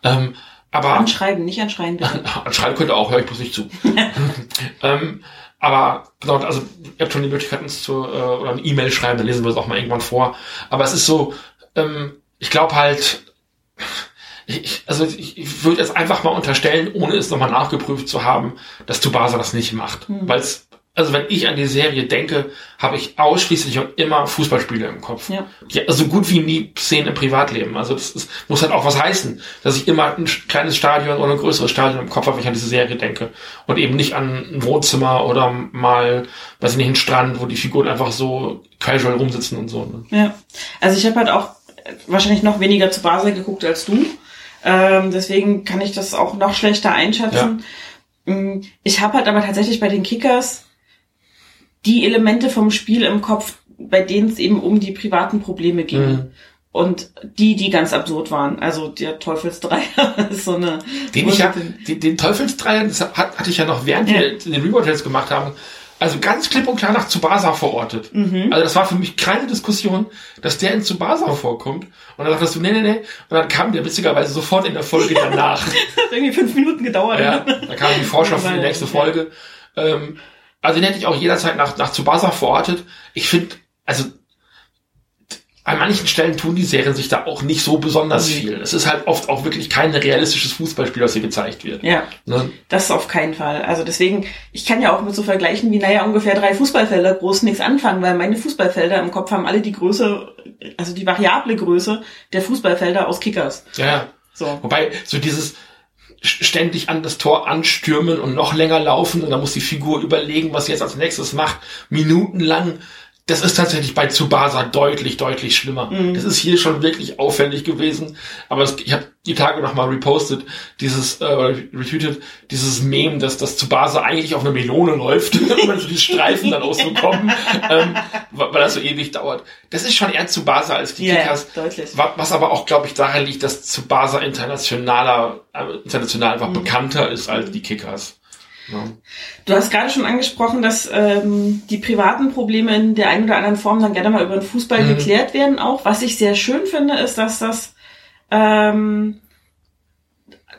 Ähm, aber Anschreiben, nicht anschreien, bitte. Anschreiben könnt ihr auch, höre ich bloß nicht zu. ähm, aber genau, also ihr habt schon die Möglichkeit, uns zu äh, oder eine E-Mail schreiben, dann lesen wir es auch mal irgendwann vor. Aber es ist so, ähm, ich glaube halt, ich, also ich, ich würde es einfach mal unterstellen, ohne es nochmal nachgeprüft zu haben, dass Tsubasa das nicht macht. Weil es, also wenn ich an die Serie denke, habe ich ausschließlich und immer Fußballspiele im Kopf. Ja. Ja, also gut wie nie Szenen im Privatleben. Also das ist, muss halt auch was heißen, dass ich immer ein kleines Stadion oder ein größeres Stadion im Kopf habe, wenn ich an diese Serie denke. Und eben nicht an ein Wohnzimmer oder mal, weiß ich nicht, einen Strand, wo die Figuren einfach so casual rumsitzen und so. Ne? Ja, also ich habe halt auch wahrscheinlich noch weniger zu Basel geguckt als du. Ähm, deswegen kann ich das auch noch schlechter einschätzen. Mm, Ich habe halt aber tatsächlich bei den Kickers die Elemente vom Spiel im Kopf, bei denen es eben um die privaten Probleme ging. Mhm. Und die, die ganz absurd waren. Also der Teufelsdreier ist so eine. Den ich ja, den, den Teufelsdreier, das hat, hatte ich ja noch während Ja. wir den Rewatch gemacht haben, also ganz klipp und klar nach Tsubasa verortet. Mhm. Also das war für mich keine Diskussion, dass der in Tsubasa vorkommt. Und dann dachtest du, nee, nee, nee. Und dann kam der witzigerweise sofort in der Folge danach. hat irgendwie fünf Minuten gedauert. ja, da kam die Vorschau für die nächste Folge. Ähm, also den hätte ich auch jederzeit nach, nach Tsubasa verortet. Ich finde, also an manchen Stellen tun die Serien sich da auch nicht so besonders viel. Es ist halt oft auch wirklich kein realistisches Fußballspiel, was hier gezeigt wird. Ja. Ne? Das auf keinen Fall. Also deswegen, ich kann ja auch mit so vergleichen wie, naja, ungefähr drei Fußballfelder groß nichts anfangen, weil meine Fußballfelder im Kopf haben alle die Größe, also die variable Größe der Fußballfelder aus Kickers. Ja. So. Wobei so dieses ständig an das Tor anstürmen und noch länger laufen und dann muss die Figur überlegen, was sie jetzt als nächstes macht, minutenlang. Das ist tatsächlich bei Tsubasa deutlich, deutlich schlimmer. Das ist hier schon wirklich auffällig gewesen. Aber es, ich habe die Tage noch mal repostet, dieses, äh, retweetet, dieses Meme, dass das Tsubasa eigentlich auf eine Melone läuft, wenn so die Streifen dann auch so kommen, ähm, weil das so ewig dauert. Das ist schon eher Tsubasa als die ja, Kickers. deutlich. Wa- Was aber auch, glaube ich, daher liegt, dass Tsubasa internationaler, äh, international einfach bekannter ist als die Kickers. Ja. Du hast gerade schon angesprochen, dass ähm, die privaten Probleme in der einen oder anderen Form dann gerne mal über den Fußball Mhm. geklärt werden auch. Was ich sehr schön finde, ist, dass das ähm,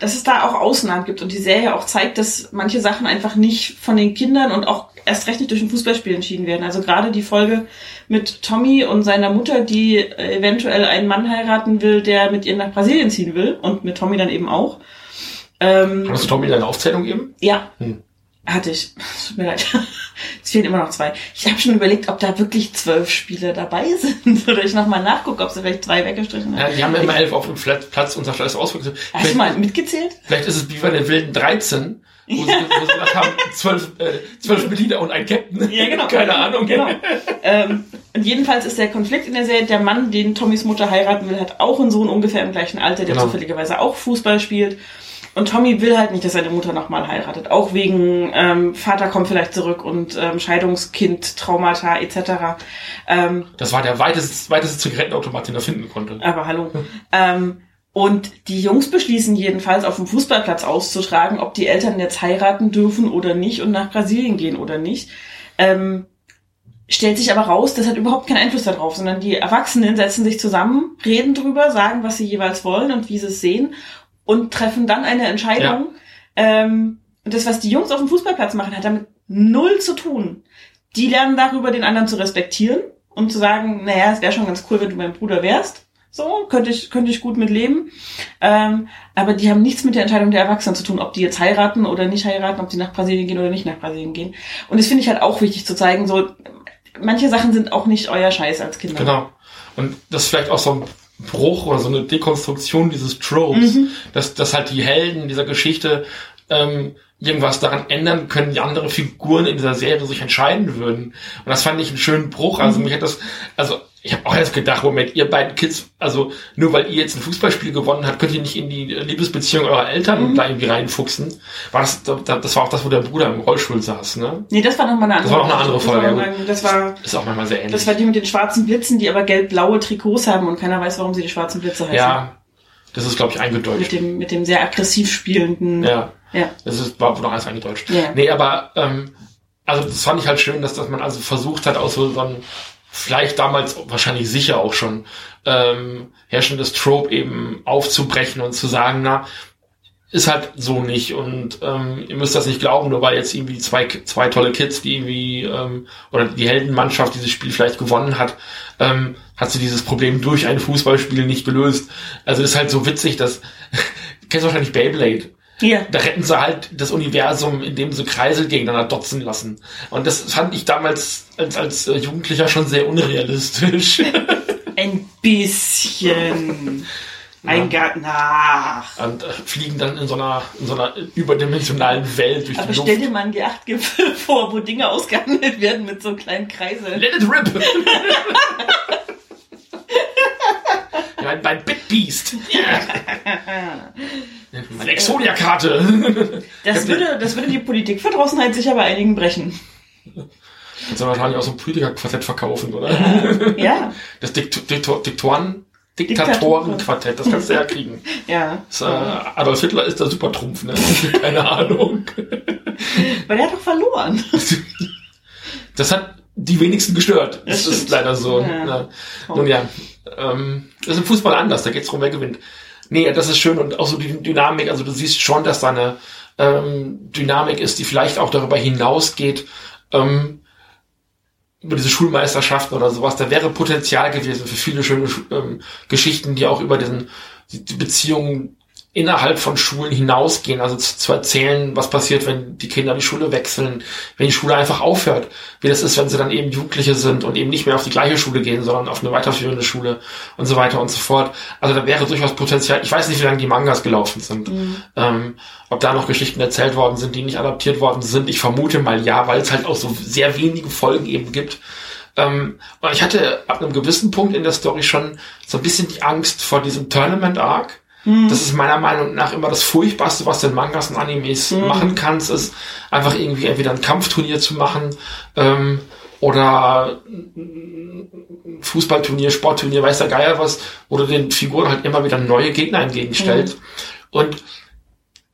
dass es da auch Ausnahmen gibt und die Serie auch zeigt, dass manche Sachen einfach nicht von den Kindern und auch erst recht nicht durch ein Fußballspiel entschieden werden. Also gerade die Folge mit Tommy und seiner Mutter, die äh, eventuell einen Mann heiraten will, der mit ihr nach Brasilien ziehen will und mit Tommy dann eben auch. Ähm, Hast du Tommy deine Aufzählung eben? ja. Hm. Hatte ich. Tut mir leid. Es fehlen immer noch zwei. Ich habe schon überlegt, ob da wirklich zwölf Spieler dabei sind. Oder ich nochmal nachgucke, ob sie vielleicht zwei weggestrichen Ja, haben. die haben ja immer elf auf dem Platz unser Flat ist ausgegangen. Hast du mal mitgezählt? vielleicht ist es wie bei den wilden 13, wo, sie, wo sie gesagt haben, zwölf, äh, zwölf Mitglieder und ein Captain. Ja, genau. Keine Ahnung. Genau. ähm, und jedenfalls ist der Konflikt in der Serie, der Mann, den Tommys Mutter heiraten will, hat auch einen Sohn ungefähr im gleichen Alter, der Genau. zufälligerweise auch Fußball spielt. Und Tommy will halt nicht, dass seine Mutter nochmal heiratet. Auch wegen ähm, Vater kommt vielleicht zurück und ähm, Scheidungskind, Traumata etc. Ähm, Das war der weiteste, weiteste Zigarettenautomat, den er finden konnte. aber hallo. Ähm, und die Jungs beschließen jedenfalls auf dem Fußballplatz auszutragen, ob die Eltern jetzt heiraten dürfen oder nicht und nach Brasilien gehen oder nicht. Ähm, stellt sich aber raus, das hat überhaupt keinen Einfluss darauf, sondern die Erwachsenen setzen sich zusammen, reden drüber, sagen, was sie jeweils wollen und wie sie es sehen und treffen dann eine Entscheidung. Ähm, und das, was die Jungs auf dem Fußballplatz machen, hat damit null zu tun. Die lernen darüber, den anderen zu respektieren und zu sagen, naja, es wäre schon ganz cool, wenn du mein Bruder wärst. So, könnte ich, könnte ich gut mit leben. Ähm, aber die haben nichts mit der Entscheidung der Erwachsenen zu tun, ob die jetzt heiraten oder nicht heiraten, ob die nach Brasilien gehen oder nicht nach Brasilien gehen. Und das finde ich halt auch wichtig zu zeigen, so, manche Sachen sind auch nicht euer Scheiß als Kinder. Genau. Und das ist vielleicht auch so ein Bruch oder so eine Dekonstruktion dieses Tropes, dass, dass halt die Helden dieser Geschichte ähm, irgendwas daran ändern können, die andere Figuren in dieser Serie sich entscheiden würden. Und das fand ich einen schönen Bruch. Also mich hat das, also ich habe auch erst gedacht, Moment, ihr beiden Kids, also nur weil ihr jetzt ein Fußballspiel gewonnen habt, könnt ihr nicht in die Liebesbeziehung eurer Eltern da irgendwie reinfuchsen. War das, das war auch das, wo der Bruder im Rollstuhl saß, ne? Nee, das war nochmal eine andere Das war noch eine andere Das war Folge, Das war, Ist auch manchmal sehr ähnlich. das war die mit den schwarzen Blitzen, die aber gelb-blaue Trikots haben und keiner weiß, warum sie die schwarzen Blitze heißen. ja, das ist, glaube ich, Mit eingedeutscht. dem, mit dem sehr aggressiv spielenden. Ja. Ja. Das ist, war wohl noch alles eingedeutscht. Ja. Nee, aber ähm, also das fand ich halt schön, dass, dass man also versucht hat, aus so, so einem vielleicht damals wahrscheinlich sicher auch schon ähm, herrschendes Trope eben aufzubrechen und zu sagen, na, ist halt so nicht und ähm, ihr müsst das nicht glauben, nur weil jetzt irgendwie zwei, zwei tolle Kids, die irgendwie ähm, oder die Heldenmannschaft dieses Spiel vielleicht gewonnen hat, ähm, hat sie dieses Problem durch ein Fußballspiel nicht gelöst. Also ist halt so witzig, dass kennst du wahrscheinlich Beyblade Ja. da retten sie halt das Universum, indem sie Kreisel gegeneinander dotzen lassen. Und das fand ich damals als, als Jugendlicher schon sehr unrealistisch. Ein bisschen. Ein Garten nach. Und äh, fliegen dann in so einer, in so einer überdimensionalen Welt durch Aber die stell Luft. dir mal ein G8-Gipfel vor, wo Dinge ausgehandelt werden mit so kleinen Kreiseln. Let it rip! ja, mein Bitbeast. Meine Exodia-Karte. Das würde, das würde die Politikverdrossenheit sich aber einigen brechen. Kannst du wahrscheinlich auch so ein Politiker-Quartett verkaufen, oder? Ja, Das Dikt Diktor Diktoren Diktatorenquartett, das kannst du ja kriegen. ja. Das, äh, Adolf Hitler ist der Supertrumpf, ne? Keine Ahnung. Weil der hat doch verloren. Das hat die wenigsten gestört. Das, Das ist leider so. Ja. Ja. Nun ja, ähm, das ist im Fußball anders, da geht's drum, wer gewinnt. Nee, das ist schön und auch so die Dynamik, also du siehst schon, dass da eine ähm, Dynamik ist, die vielleicht auch darüber hinausgeht, ähm, über diese Schulmeisterschaften oder sowas, da wäre Potenzial gewesen für viele schöne ähm, Geschichten, die auch über diesen, die, die Beziehungen innerhalb von Schulen hinausgehen, also zu, zu erzählen, was passiert, wenn die Kinder die Schule wechseln, wenn die Schule einfach aufhört, wie das ist, wenn sie dann eben Jugendliche sind und eben nicht mehr auf die gleiche Schule gehen, sondern auf eine weiterführende Schule und so weiter und so fort. Also da wäre durchaus Potenzial. Ich weiß nicht, wie lange die Mangas gelaufen sind, ähm, ob da noch Geschichten erzählt worden sind, die nicht adaptiert worden sind. Ich vermute mal ja, weil es halt auch so sehr wenige Folgen eben gibt. Ähm, und ich hatte ab einem gewissen Punkt in der Story schon so ein bisschen die Angst vor diesem Tournament-Arc. Das ist meiner Meinung nach immer das Furchtbarste, was du in Mangas und Animes machen kannst, ist einfach irgendwie entweder ein Kampfturnier zu machen ähm, oder ein Fußballturnier, Sportturnier, weiß der Geier was, wo du den Figuren halt immer wieder neue Gegner entgegenstellst. Und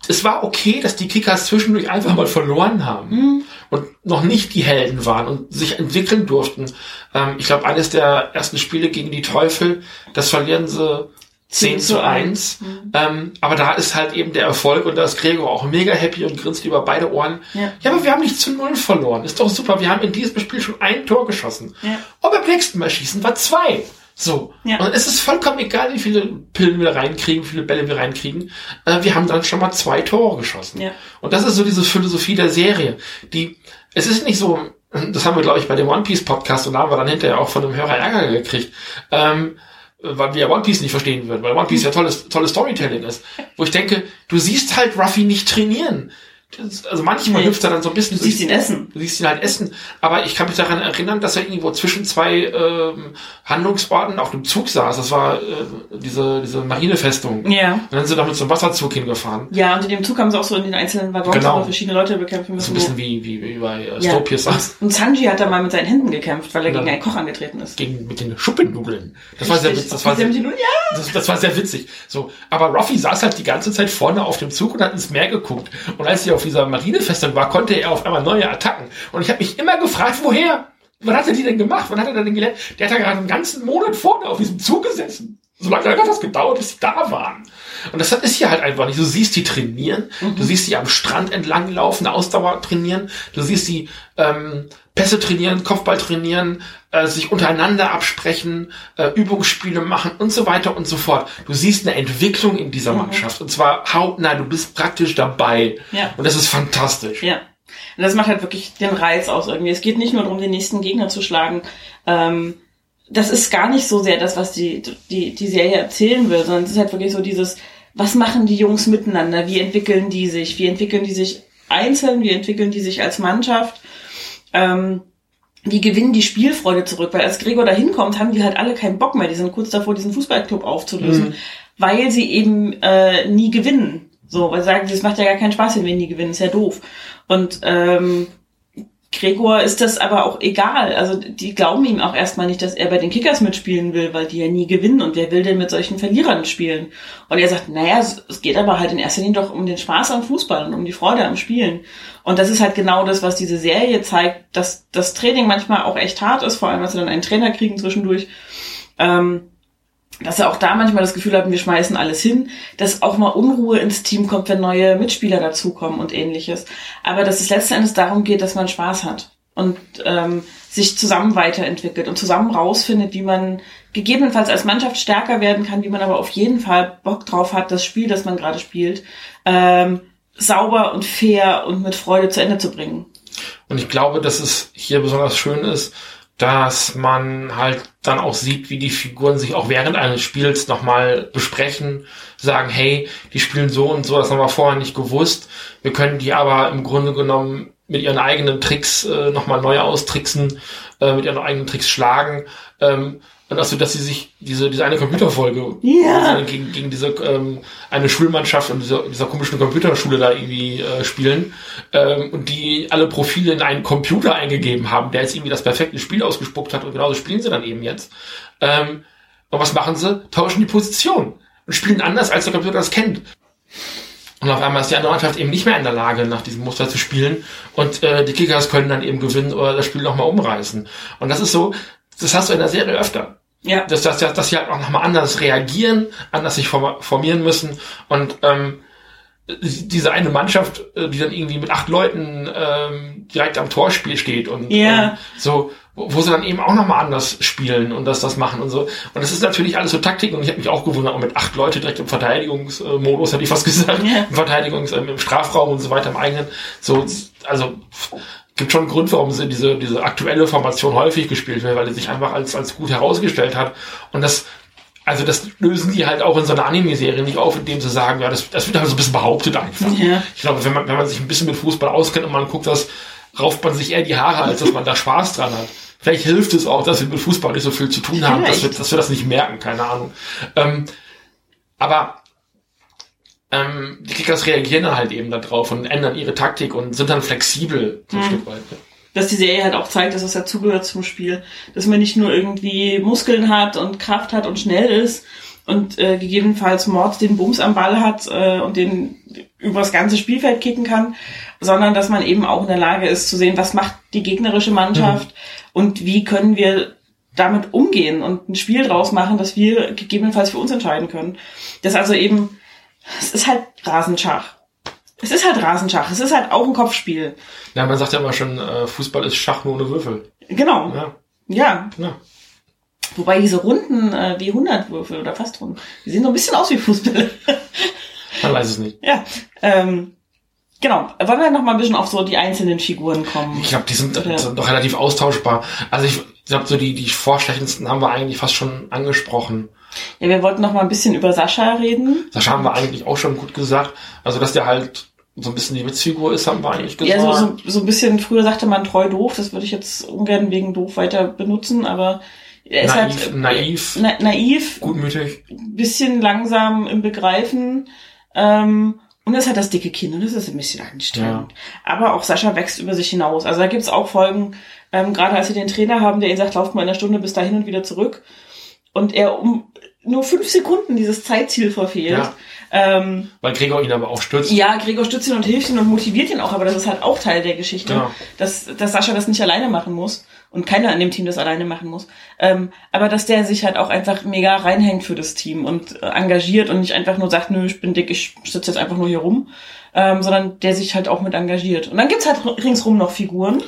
es war okay, dass die Kickers zwischendurch einfach mal verloren haben und noch nicht die Helden waren und sich entwickeln durften. Ähm, ich glaube, eines der ersten Spiele gegen die Teufel, das verlieren sie 10 zu 1. Ähm, aber da ist halt eben der Erfolg und da ist Gregor auch mega happy und grinst über beide Ohren. Ja. ja, aber wir haben nicht zu null verloren. Ist doch super. Wir haben in diesem Spiel schon ein Tor geschossen. Ja. Und beim nächsten Mal schießen wir zwei. So. Ja. Und es ist vollkommen egal, wie viele Pillen wir reinkriegen, wie viele Bälle wir reinkriegen. Äh, wir haben dann schon mal zwei Tore geschossen. Ja. Und das ist so diese Philosophie der Serie. Die, es ist nicht so, das haben wir, glaube ich, bei dem One Piece Podcast und da haben wir dann hinterher auch von einem Hörer Ärger gekriegt. Ähm, weil wir One Piece nicht verstehen würden, weil One Piece ja tolles, tolles Storytelling ist. Wo ich denke, du siehst halt Ruffy nicht trainieren. Das, also manchmal Nee. hüpft er dann so ein bisschen Du siehst ihn essen. Du siehst ihn halt essen. Aber ich kann mich daran erinnern, dass er irgendwo zwischen zwei ähm, Handlungsorten auf dem Zug saß. Das war äh, diese, diese Marinefestung. Ja. Und dann sind sie da mit so einem Wasserzug hingefahren. Ja, und in dem Zug haben sie auch so in den einzelnen Waggons Genau. verschiedene Leute bekämpfen So müssen. ein bisschen wie, wie, wie bei äh, ja. Snowpiercer. Und Sanji hat da mal mit seinen Händen gekämpft, weil er Ja. gegen einen Koch angetreten ist. Gegen, mit den Schuppennudeln. Das war sehr witzig. Das war sehr, die ja. das, das war sehr witzig. So, aber Ruffy saß halt die ganze Zeit vorne auf dem Zug und hat ins Meer geguckt. Und als sie auf dieser Marinefestung war, konnte er auf einmal neue Attacken. Und ich habe mich immer gefragt, woher? Wann hat er die denn gemacht? Wann hat er denn gelernt? Der hat ja gerade einen ganzen Monat vorne auf diesem Zug gesessen. So lange hat das gedauert, bis sie da waren. Und das ist hier halt einfach nicht. Du siehst die trainieren, du siehst die am Strand entlang laufen, Ausdauer trainieren, du siehst die ähm, Pässe trainieren, Kopfball trainieren, äh, sich untereinander absprechen, äh, Übungsspiele machen und so weiter und so fort. Du siehst eine Entwicklung in dieser Mannschaft und zwar hautnah, du bist praktisch dabei. Ja. Und das ist fantastisch. Ja. Und das macht halt wirklich den Reiz aus irgendwie. Es geht nicht nur darum, den nächsten Gegner zu schlagen. Ähm, das ist gar nicht so sehr das, was die, die, die Serie erzählen will, sondern es ist halt wirklich so dieses, was machen die Jungs miteinander? Wie entwickeln die sich? Wie entwickeln die sich einzeln? Wie entwickeln die sich als Mannschaft? Ähm, wie gewinnen die Spielfreude zurück? Weil als Gregor da hinkommt, haben die halt alle keinen Bock mehr. Die sind kurz davor, diesen Fußballclub aufzulösen, weil sie eben äh, nie gewinnen. So, weil sie sagen, das macht ja gar keinen Spaß, wenn wir nie gewinnen, ist ja doof. Und ähm, Gregor ist das aber auch egal. Also die glauben ihm auch erstmal nicht, dass er bei den Kickers mitspielen will, weil die ja nie gewinnen und wer will denn mit solchen Verlierern spielen? Und er sagt, naja, es geht aber halt in erster Linie doch um den Spaß am Fußball und um die Freude am Spielen. Und das ist halt genau das, was diese Serie zeigt, dass das Training manchmal auch echt hart ist, vor allem, als sie dann einen Trainer kriegen zwischendurch. Ähm, dass sie auch da manchmal das Gefühl haben, wir schmeißen alles hin, dass auch mal Unruhe ins Team kommt, wenn neue Mitspieler dazukommen und ähnliches. Aber dass es letzten Endes darum geht, dass man Spaß hat und ähm, sich zusammen weiterentwickelt und zusammen rausfindet, wie man gegebenenfalls als Mannschaft stärker werden kann, wie man aber auf jeden Fall Bock drauf hat, das Spiel, das man gerade spielt, ähm, sauber und fair und mit Freude zu Ende zu bringen. Und ich glaube, dass es hier besonders schön ist, dass man halt dann auch sieht, wie die Figuren sich auch während eines Spiels nochmal besprechen, sagen, hey, die spielen so und so, das haben wir vorher nicht gewusst. Wir können die aber im Grunde genommen mit ihren eigenen Tricks äh, nochmal neu austricksen, äh, mit ihren eigenen Tricks schlagen. Ähm, und also, dass sie sich diese, diese eine Computerfolge also gegen, gegen diese ähm, eine Schulmannschaft und dieser, dieser komischen Computerschule da irgendwie äh, spielen ähm, und die alle Profile in einen Computer eingegeben haben, der jetzt irgendwie das perfekte Spiel ausgespuckt hat und genauso spielen sie dann eben jetzt. Ähm, und was machen sie? Tauschen die Position und spielen anders, als der Computer das kennt. Und auf einmal ist die andere Mannschaft eben nicht mehr in der Lage, nach diesem Muster zu spielen. Und äh, die Kickers können dann eben gewinnen oder das Spiel nochmal umreißen. Und das ist so, das hast du in der Serie öfter Ja. dass, dass, dass, dass sie halt auch nochmal anders reagieren, anders sich form- formieren müssen und ähm, diese eine Mannschaft, äh, die dann irgendwie mit acht Leuten ähm, direkt am Torspiel steht und Ja. ähm, so, wo, wo sie dann eben auch nochmal anders spielen und das, das machen und so. Und das ist natürlich alles so Taktik und ich habe mich auch gewundert, auch mit acht Leute direkt im Verteidigungsmodus, hätte ich fast gesagt, Ja. im Verteidigungs-, ähm, im Strafraum und so weiter im eigenen. So, also gibt schon einen Grund, warum sie diese, diese aktuelle Formation häufig gespielt wird, weil sie sich einfach als, als gut herausgestellt hat. Und das, also das lösen die halt auch in so einer Anime-Serie nicht auf, indem sie sagen, ja, das, das wird halt so ein bisschen behauptet einfach. Ja. Ich glaube, wenn man, wenn man sich ein bisschen mit Fußball auskennt und man guckt das, rauft man sich eher die Haare, als dass man da Spaß dran hat. Vielleicht hilft es auch, dass wir mit Fußball nicht so viel zu tun haben, dass wir, dass wir das nicht merken, keine Ahnung. Ähm, aber ähm, die Kickers reagieren dann halt eben darauf und ändern ihre Taktik und sind dann flexibel so ein Mhm. Stück weit. dass die Serie halt auch zeigt, dass es dazugehört zum Spiel. Dass man nicht nur irgendwie Muskeln hat und Kraft hat und schnell ist und äh, gegebenenfalls Mord den Bums am Ball hat äh, und den übers ganze Spielfeld kicken kann, sondern dass man eben auch in der Lage ist zu sehen, was macht die gegnerische Mannschaft und wie können wir damit umgehen und ein Spiel draus machen, das wir gegebenenfalls für uns entscheiden können. Das also eben, es ist halt Rasenschach. Es ist halt Rasenschach. Es ist halt auch ein Kopfspiel. Ja, man sagt ja immer schon, äh, Fußball ist Schach nur ohne Würfel. Genau. Ja, Ja, ja. Wobei diese runden äh, wie 100 Würfel oder fast rund, die sehen so ein bisschen aus wie Fußbälle. Man weiß es nicht. ja, ähm, genau. Wollen wir noch mal ein bisschen auf so die einzelnen Figuren kommen? Ich glaube, die sind, Ja. sind doch relativ austauschbar. Also ich glaube, so die, die vorstechendsten haben wir eigentlich fast schon angesprochen. Ja, wir wollten noch mal ein bisschen über Sascha reden. Sascha haben wir eigentlich auch schon gut gesagt. Also, dass der halt so ein bisschen die Witzfigur ist, haben wir eigentlich gesagt. Ja, so, so, so ein bisschen, früher sagte man treu doof, das würde ich jetzt ungern wegen doof weiter benutzen, aber er ist naiv, halt naiv, na, naiv, gutmütig. ein bisschen langsam im Begreifen. Ähm, und es hat das dicke Kinn und das ist ein bisschen anstrengend. Aber auch Sascha wächst über sich hinaus. Also da gibt's auch Folgen, ähm, gerade als sie den Trainer haben, der ihnen sagt, lauft mal in einer Stunde bis dahin und wieder zurück. Und er um nur fünf Sekunden dieses Zeitziel verfehlt. Ja. Ähm, Weil Gregor ihn aber auch stützt. ja, Gregor stützt ihn und hilft ihn und motiviert ihn auch, aber das ist halt auch Teil der Geschichte, Ja. dass, dass Sascha das nicht alleine machen muss und keiner an dem Team das alleine machen muss. Ähm, aber dass der sich halt auch einfach mega reinhängt für das Team und äh, engagiert und nicht einfach nur sagt, nö, ich bin dick, ich sitze jetzt einfach nur hier rum, ähm, sondern der sich halt auch mit engagiert. Und dann gibt's halt ringsrum noch Figuren.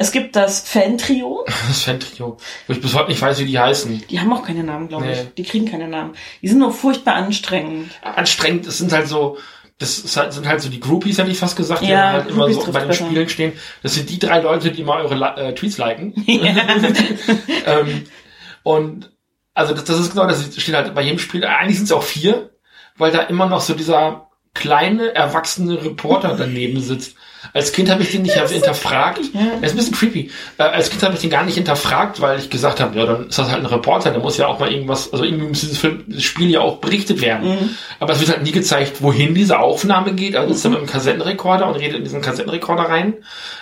Es gibt das Fan-Trio. Das Fan-Trio. Wo ich bis heute nicht weiß, wie die heißen. Die haben auch keine Namen, glaube Nee. ich. Die kriegen keine Namen. Die sind nur furchtbar anstrengend. Anstrengend, es sind halt so, das halt, sind halt so die Groupies, hätte ich fast gesagt, die Ja, halt immer so bei den besser. Spielen stehen. Das sind die drei Leute, die mal eure äh, Tweets liken. ähm, und also das, das ist genau, das steht halt bei jedem Spiel, eigentlich sind es auch vier, weil da immer noch so dieser kleine, erwachsene Reporter daneben sitzt. Als Kind habe ich den nicht hinterfragt. Ja. Er ist ein bisschen creepy. Äh, als Kind habe ich den gar nicht hinterfragt, weil ich gesagt habe, ja, dann ist das halt ein Reporter, der muss ja auch mal irgendwas, also irgendwie muss dieses Film, dieses Spiel ja auch berichtet werden. Mhm. Aber es wird halt nie gezeigt, wohin diese Aufnahme geht. Also ist er mit einem Kassettenrekorder und redet in diesen Kassettenrekorder rein,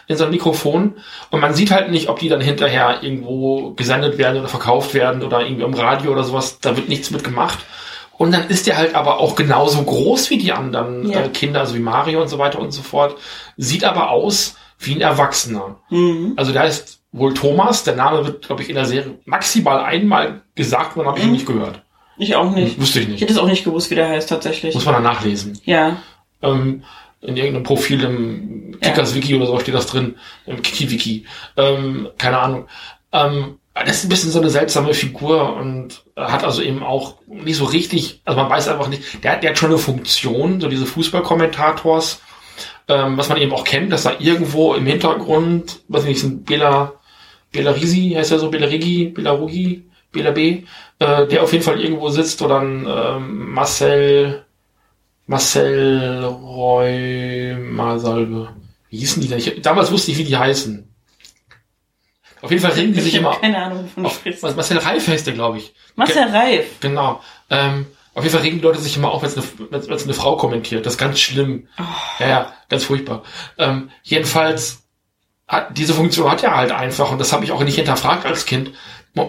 in so ein Mikrofon. Und man sieht halt nicht, ob die dann hinterher irgendwo gesendet werden oder verkauft werden oder irgendwie im Radio oder sowas. Da wird nichts mit gemacht. Und dann ist der halt aber auch genauso groß wie die anderen Ja. äh, Kinder, also wie Mario und so weiter und so fort. Sieht aber aus wie ein Erwachsener. Mhm. Also da ist wohl Thomas, der Name wird, glaube ich, in der Serie maximal einmal gesagt, dann habe ich ihn Mhm. nicht gehört. Ich auch nicht. Wusste ich Ich nicht. hätte es auch nicht gewusst, wie der heißt tatsächlich. Muss man dann nachlesen. Ja. Ähm, in irgendeinem Profil im Kickers-Wiki oder so steht das drin. Im Kiki-Wiki. Ähm, keine Ahnung. Ähm, das ist ein bisschen so eine seltsame Figur und hat also eben auch nicht so richtig, also man weiß einfach nicht, der, hat- der hat schon eine Funktion, so diese Fußballkommentators, ähm, was man eben auch kennt, dass da irgendwo im Hintergrund, was nicht, ein Bela, Belarisi, heißt er so, Belarigi, Belarugi, Bela B, äh, der auf jeden Fall irgendwo sitzt oder ein ähm, Marcel, Marcel Roy Masalbe. Wie hießen die denn? Ich, damals wusste ich, wie die heißen. Auf jeden Fall reden die sich ich immer. keine Ahnung, wovon du sprichst. Marcel Reif heißt der, glaube ich. Marcel Reif. Genau. Ähm, auf jeden Fall regen die Leute sich immer auf, wenn es eine, eine Frau kommentiert. Das ist ganz schlimm. Ja, ja, ganz furchtbar. Ähm, jedenfalls, hat, diese Funktion hat er halt einfach, und das habe ich auch nicht hinterfragt als Kind.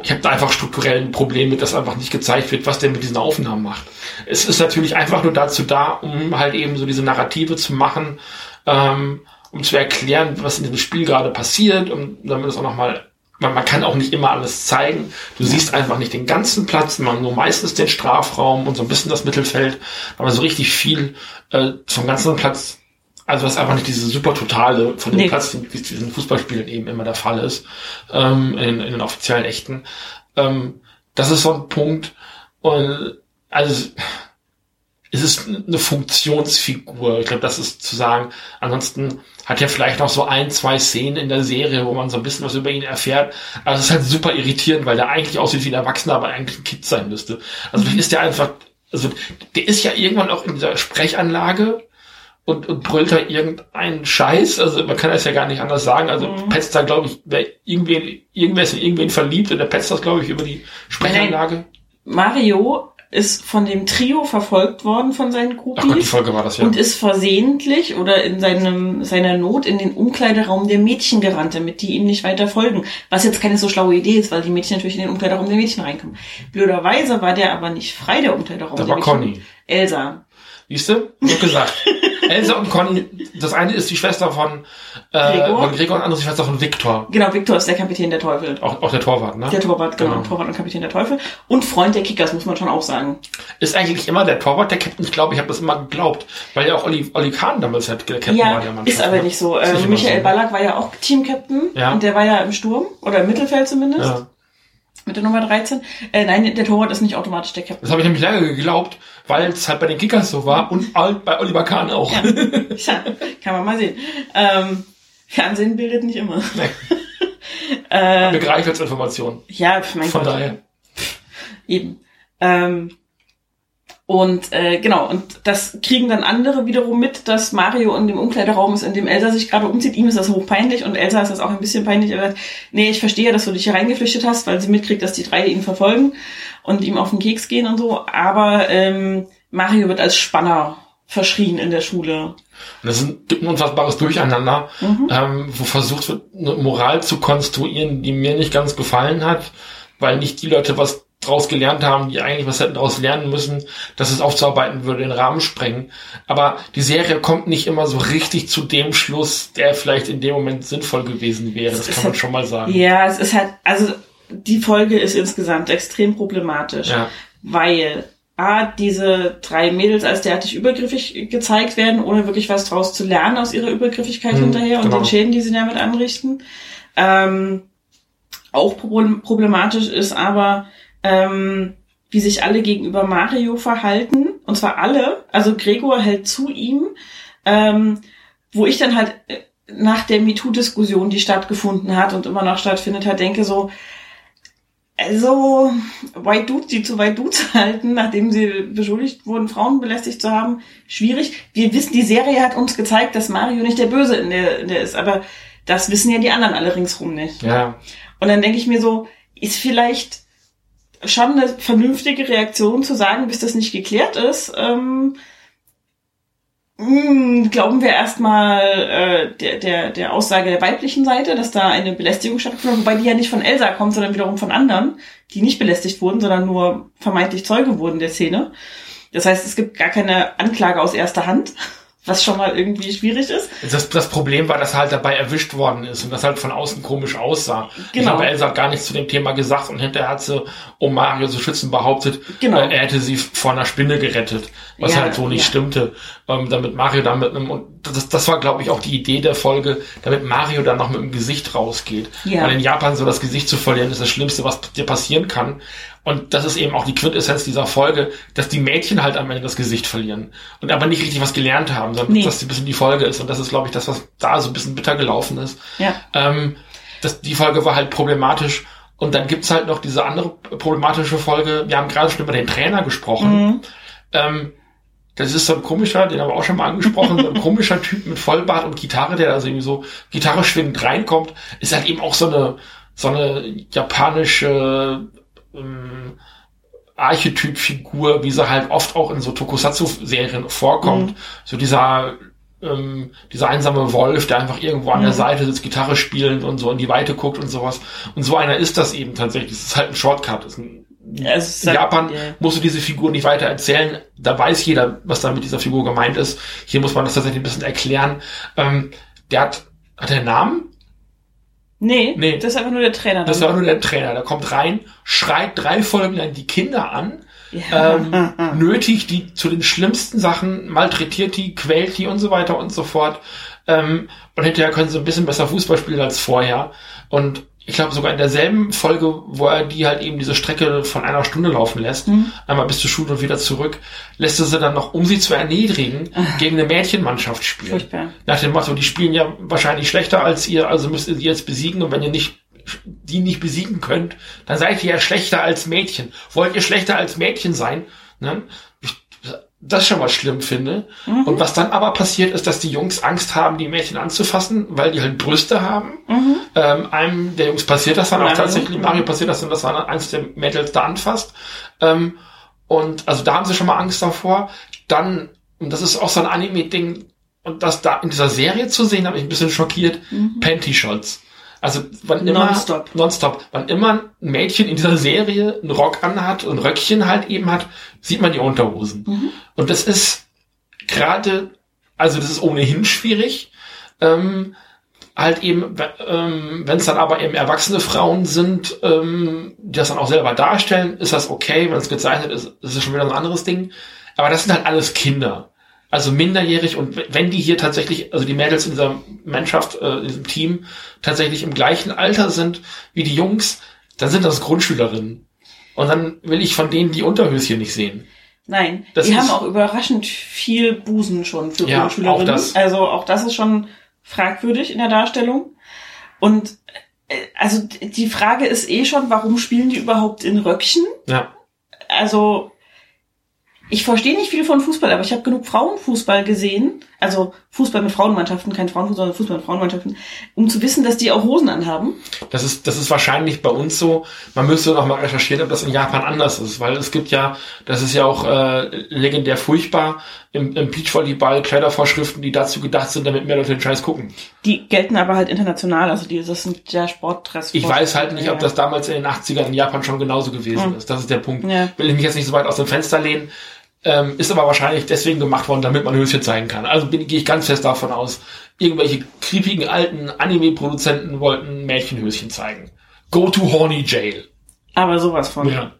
Ich habe da einfach strukturell ein Problem mit, dass einfach nicht gezeigt wird, was der mit diesen Aufnahmen macht. Es ist natürlich einfach nur dazu da, um halt eben so diese Narrative zu machen, ähm, um zu erklären, was in diesem Spiel gerade passiert, um damit es auch nochmal, man, man kann auch nicht immer alles zeigen. Du siehst einfach nicht den ganzen Platz, man nur meistens den Strafraum und so ein bisschen das Mittelfeld, aber so richtig viel äh, vom ganzen Platz also was einfach nicht diese super totale von dem Nee. Platz, wie es in diesen Fußballspielen eben immer der Fall ist, ähm, in, in den offiziellen echten. Ähm, das ist so ein Punkt. Und also es ist eine Funktionsfigur. Ich glaube, das ist zu sagen. Ansonsten hat er vielleicht noch so ein, zwei Szenen in der Serie, wo man so ein bisschen was über ihn erfährt. Aber es ist halt super irritierend, weil der eigentlich aussieht wie ein Erwachsener, aber eigentlich ein Kind sein müsste. Also vielleicht ist der einfach, also der ist ja irgendwann auch in dieser Sprechanlage und, und brüllt da irgendeinen Scheiß. Also man kann das ja gar nicht anders sagen. Also Mhm. petzt da, glaube ich, wer irgendwen, irgendwer ist in irgendwen verliebt und der petzt das, glaube ich, über die Sprechanlage. Mario ist von dem Trio verfolgt worden von seinen Ach Gott, die Groupies Folge war das ja. und ist versehentlich oder in seinem, seiner Not in den Umkleideraum der Mädchen gerannt, damit die ihm nicht weiter folgen. Was jetzt keine so schlaue Idee ist, weil die Mädchen natürlich in den Umkleideraum der Mädchen reinkommen. Blöderweise war der aber nicht frei, der Umkleideraum Da der war Mädchen. Conny. Elsa. Siehst du? Hab gesagt. Elsa und Conny, das eine ist die Schwester von, äh, Gregor. von Gregor und andere ist die Schwester von Viktor. Genau, Victor ist der Kapitän der Teufel. Auch, auch der Torwart, ne? Der Torwart, genau, Genau. Torwart und Kapitän der Teufel. Und Freund der Kickers, muss man schon auch sagen. Ist eigentlich immer der Torwart der Captain. Ich glaube, ich habe das immer geglaubt. Weil ja auch Olli, Olli Kahn damals halt der Captain war Ja, der Mannschaft. ist aber ne? nicht so. Ist nicht Ähm, immer Michael so. Ballack war ja auch Team-Captain Ja. und der war ja im Sturm oder im Mittelfeld zumindest. Ja. Mit der Nummer 13? Äh, nein, der Torwart ist nicht automatisch der Captain. Das habe ich nämlich lange geglaubt, weil es halt bei den Kickers so war und bei Oliver Kahn auch. Ja, Tja, kann man mal sehen. Ähm, Fernsehen bildet nicht immer. Äh, Mir gereicht als Information. Ja, mein Von Gott. daher. Eben. Ähm, und äh, genau, und das kriegen dann andere wiederum mit, dass Mario in dem Umkleideraum ist, in dem Elsa sich gerade umzieht. Ihm ist das hochpeinlich und Elsa ist das auch ein bisschen peinlich. Er sagt, nee, ich verstehe, dass du dich hier reingeflüchtet hast, weil sie mitkriegt, dass die drei ihn verfolgen und ihm auf den Keks gehen und so. Aber ähm, Mario wird als Spanner verschrien in der Schule. Und das ist ein, gibt ein unfassbares Durcheinander, Mhm. ähm, wo versucht wird, eine Moral zu konstruieren, die mir nicht ganz gefallen hat, weil nicht die Leute was draus gelernt haben, die eigentlich was hätten daraus lernen müssen, dass es aufzuarbeiten würde, den Rahmen sprengen. Aber die Serie kommt nicht immer so richtig zu dem Schluss, der vielleicht in dem Moment sinnvoll gewesen wäre. Das kann man halt- schon mal sagen. Ja, es ist halt, also die Folge ist insgesamt extrem problematisch, Ja. weil A, diese drei Mädels als derartig übergriffig gezeigt werden, ohne wirklich was draus zu lernen aus ihrer Übergriffigkeit Mhm, hinterher und genau. den Schäden, die sie damit anrichten. Ähm, auch problem- problematisch ist aber, ähm, wie sich alle gegenüber Mario verhalten. Und zwar alle. Also Gregor hält zu ihm. Ähm, wo ich dann halt äh, nach der MeToo-Diskussion, die stattgefunden hat und immer noch stattfindet, halt denke so, also White Dudes, die zu White Dudes halten, nachdem sie beschuldigt wurden, Frauen belästigt zu haben, schwierig. Wir wissen, die Serie hat uns gezeigt, dass Mario nicht der Böse in der, in der ist, aber das wissen ja die anderen alle ringsrum nicht. Ja. Und dann denke ich mir so, ist vielleicht schon eine vernünftige Reaktion zu sagen, bis das nicht geklärt ist. Ähm, mh, glauben wir erstmal äh, der, der, der Aussage der weiblichen Seite, dass da eine Belästigung stattgefunden hat, wobei die ja nicht von Elsa kommt, sondern wiederum von anderen, die nicht belästigt wurden, sondern nur vermeintlich Zeuge wurden der Szene. Das heißt, es gibt gar keine Anklage aus erster Hand, was schon mal irgendwie schwierig ist. Das, das Problem war, dass er halt dabei erwischt worden ist und das halt von außen komisch aussah. Ich Genau. glaube, Elsa hat gar nichts zu dem Thema gesagt und hinterher hat sie, um Mario zu schützen, behauptet, Genau. äh, er hätte sie vor einer Spinne gerettet, was Ja, halt so nicht ja. stimmte. Ähm, damit Mario dann mit einem, und das, das war, glaube ich, auch die Idee der Folge, damit Mario dann noch mit dem Gesicht rausgeht. Ja. Weil in Japan so das Gesicht zu verlieren ist das Schlimmste, was dir passieren kann. Und das ist eben auch die Quintessenz dieser Folge, dass die Mädchen halt am Ende das Gesicht verlieren und aber nicht richtig was gelernt haben, sondern Nee. dass das ein bisschen die Folge ist. Und das ist, glaube ich, das, was da so ein bisschen bitter gelaufen ist. Ja. Ähm, das, die Folge war halt problematisch. Und dann gibt's halt noch diese andere problematische Folge. Wir haben gerade schon über den Trainer gesprochen. Mhm. Ähm, das ist so ein komischer, den haben wir auch schon mal angesprochen, so ein komischer Typ mit Vollbart und Gitarre, der also irgendwie so Gitarre schwingend reinkommt. Ist halt eben auch so eine, so eine japanische ähm, Archetypfigur, wie sie halt oft auch in so Tokusatsu-Serien vorkommt. So dieser ähm, dieser einsame Wolf, der einfach irgendwo an der Seite sitzt, Gitarre spielend und so in die Weite guckt und sowas. Und so einer ist das eben tatsächlich. Das ist halt ein Shortcut. Ist ein, Ja, ist in halt- Japan ja. musst du diese Figur nicht weiter erzählen. Da weiß jeder, was da mit dieser Figur gemeint ist. Hier muss man das tatsächlich ein bisschen erklären. Ähm, der hat, hat er einen Namen? Nee, Nee. das ist einfach nur der Trainer. Das dann. war nur der Trainer. Der kommt rein, schreit drei Folgen lang die Kinder an, Ja. ähm, nötigt die zu den schlimmsten Sachen, malträtiert die, quält die und so weiter und so fort. Ähm, und hinterher können sie ein bisschen besser Fußball spielen als vorher. Und ich glaube sogar in derselben Folge, wo er die halt eben diese Strecke von einer Stunde laufen lässt, einmal bis zur Schule und wieder zurück, lässt er sie dann noch, um sie zu erniedrigen, gegen eine Mädchenmannschaft spielen. Furchtbar. Nach dem Motto, die spielen ja wahrscheinlich schlechter als ihr, also müsst ihr sie jetzt besiegen und wenn ihr nicht die nicht besiegen könnt, dann seid ihr ja schlechter als Mädchen. Wollt ihr schlechter als Mädchen sein? Ne? Ich das schon mal schlimm finde. Und was dann aber passiert, ist, dass die Jungs Angst haben, die Mädchen anzufassen, weil die halt Brüste haben. Ähm, einem der Jungs passiert das dann auch Mario. tatsächlich. Mario passiert das dann, dass er eins der Mädels da anfasst. Ähm, und also da haben sie schon mal Angst davor. Dann, und das ist auch so ein Anime-Ding, und das da in dieser Serie zu sehen, hat mich ein bisschen schockiert, Panty-Shots. Also wann immer Nonstop. nonstop, wann immer ein Mädchen in dieser Serie einen Rock anhat und Röckchen halt eben hat, sieht man die Unterhosen. Und das ist gerade, also das ist ohnehin schwierig. Ähm, halt eben, ähm, wenn es dann aber eben erwachsene Frauen sind, ähm, die das dann auch selber darstellen, ist das okay. Wenn es gezeichnet ist, ist es schon wieder ein anderes Ding. Aber das sind halt alles Kinder. Also minderjährig und wenn die hier tatsächlich, also die Mädels in dieser Mannschaft, äh, in diesem Team, tatsächlich im gleichen Alter sind wie die Jungs, dann sind das Grundschülerinnen. Und dann will ich von denen die Unterhöschen nicht sehen. Nein, Das die haben auch überraschend viel Busen schon für Ja, Grundschülerinnen. auch das. Also auch das ist schon fragwürdig in der Darstellung. Und äh, also die Frage ist eh schon, warum spielen die überhaupt in Röckchen? Ja. Also ich verstehe nicht viel von Fußball, aber ich habe genug Frauenfußball gesehen, also Fußball mit Frauenmannschaften, kein Frauenfußball, sondern Fußball mit Frauenmannschaften, um zu wissen, dass die auch Hosen anhaben. Das ist, das ist wahrscheinlich bei uns so. Man müsste noch mal recherchieren, ob das in Japan anders ist, weil es gibt ja, das ist ja auch äh, legendär furchtbar, im, im Beachvolleyball Kleidervorschriften, die dazu gedacht sind, damit mehr Leute den Scheiß gucken. Die gelten aber halt international, also die, das sind ja Sportdress. Ich weiß halt nicht, ob das damals in den 80ern in Japan schon genauso gewesen Hm. ist. Das ist der Punkt. Ja. Will ich mich jetzt nicht so weit aus dem Fenster lehnen. Ähm, ist aber wahrscheinlich deswegen gemacht worden, damit man Höschen zeigen kann. Also bin, gehe ich ganz fest davon aus, irgendwelche creepigen alten Anime-Produzenten wollten Mädchenhöschen zeigen. Go to horny jail. Aber sowas von Ja.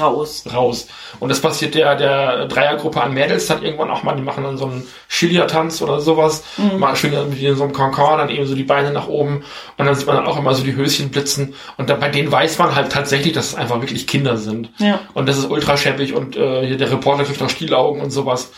Raus. raus. Und das passiert der, der Dreiergruppe an Mädels dann irgendwann auch mal, die machen dann so einen Schilja-Tanz oder sowas, mal schön irgendwie in so einem Cancan, dann eben so die Beine nach oben und dann sieht man dann auch immer so die Höschen blitzen und dann bei denen weiß man halt tatsächlich, dass es einfach wirklich Kinder sind. Ja. Und das ist ultra schäbig und äh, hier der Reporter kriegt noch Stielaugen und sowas.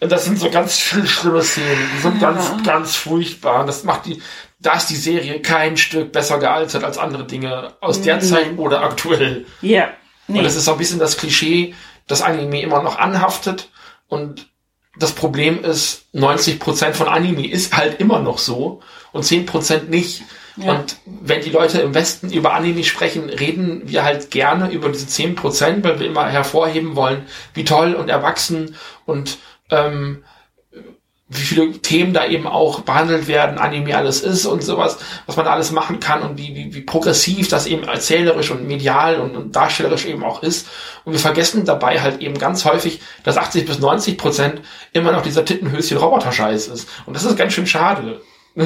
Und das sind so ganz schlimm- schlimme Szenen, die sind ganz, ganz furchtbar. Und das macht die, da ist die Serie kein Stück besser gealtert als andere Dinge aus der Zeit oder aktuell. Ja. Nee. Und das ist so ein bisschen das Klischee, das Anime immer noch anhaftet. Und das Problem ist, 90% von Anime ist halt immer noch so und 10% nicht. Ja. Und wenn die Leute im Westen über Anime sprechen, reden wir halt gerne über diese 10%, weil wir immer hervorheben wollen, wie toll und erwachsen und ähm, wie viele Themen da eben auch behandelt werden, Anime alles ist und sowas, was man da alles machen kann und wie, wie, wie progressiv das eben erzählerisch und medial und, und darstellerisch eben auch ist. Und wir vergessen dabei halt eben ganz häufig, dass 80 bis 90 Prozent immer noch dieser Tittenhöschen-Roboter-Scheiß ist. Und das ist ganz schön schade.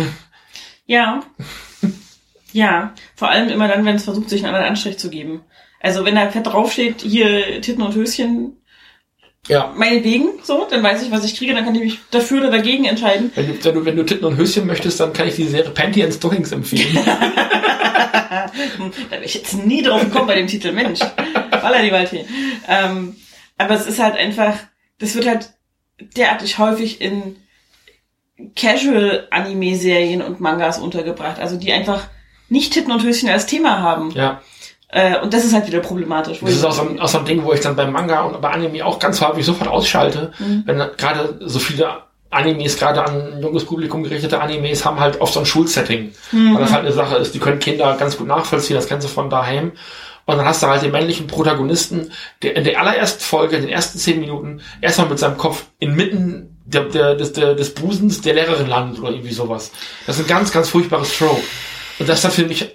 Ja. Ja. Vor allem immer dann, wenn es versucht, sich einen anderen Anstrich zu geben. Also wenn da fett draufsteht, hier Titten und Höschen, Ja. meinetwegen, so, dann weiß ich, was ich kriege, dann kann ich mich dafür oder dagegen entscheiden. Wenn du, wenn du, wenn du Titten und Höschen möchtest, dann kann ich die Serie Panty and Stockings empfehlen. Da wäre ich jetzt nie drauf gekommen bei dem Titel, Mensch. Walla die Waldfee. Ähm, aber es ist halt einfach, das wird halt derartig häufig in Casual-Anime-Serien und Mangas untergebracht. Also die einfach nicht Titten und Höschen als Thema haben. ja. Äh, und das ist halt wieder problematisch. Das ist auch so, ein, auch so ein Ding, wo ich dann beim Manga und bei Anime auch ganz häufig sofort ausschalte, Mhm. wenn gerade so viele Animes, gerade an junges Publikum gerichtete Animes, haben halt oft so ein Schulsetting. Mhm. Weil das halt eine Sache ist, die können Kinder ganz gut nachvollziehen, das du von daheim. Und dann hast du halt den männlichen Protagonisten, der in der allerersten Folge, in den ersten zehn Minuten, erstmal mit seinem Kopf inmitten der, der, des, der, des Busens der Lehrerin landet oder irgendwie sowas. Das ist ein ganz, ganz furchtbares Trope. Und das ist dann für mich,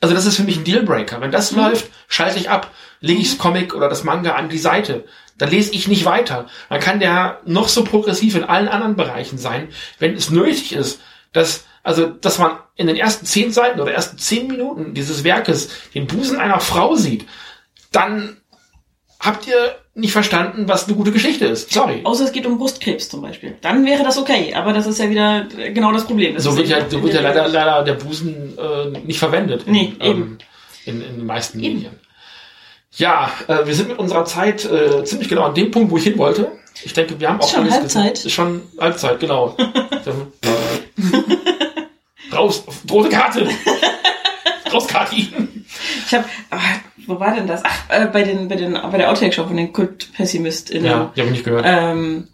also das ist für mich ein Dealbreaker. Wenn das läuft, schalte ich ab, lege ich das Comic oder das Manga an die Seite. Dann lese ich nicht weiter. Dann kann der noch so progressiv in allen anderen Bereichen sein, wenn es nötig ist, dass, also, dass man in den ersten zehn Seiten oder ersten zehn Minuten dieses Werkes den Busen einer Frau sieht, dann habt ihr nicht verstanden, was eine gute Geschichte ist. Sorry. Außer es geht um Brustkrebs zum Beispiel. Dann wäre das okay, aber das ist ja wieder genau das Problem. Das So wird ja, so wird ja leider, leider der Busen äh, nicht verwendet. In, Nee, eben. Ähm, in, in den meisten Eben. Medien. Ja, äh, wir sind mit unserer Zeit äh, ziemlich genau an dem Punkt, wo ich hin wollte. Ich denke, wir haben auch schon Halbzeit? Ist schon Halbzeit, genau. Raus, rote Karte. Raus, Kati. Ich habe, wo war denn das? Ach, äh, bei den, bei den, bei der Outtake Show von den KultpessimistInnen. Ja, die habe ich nicht gehört. ähm,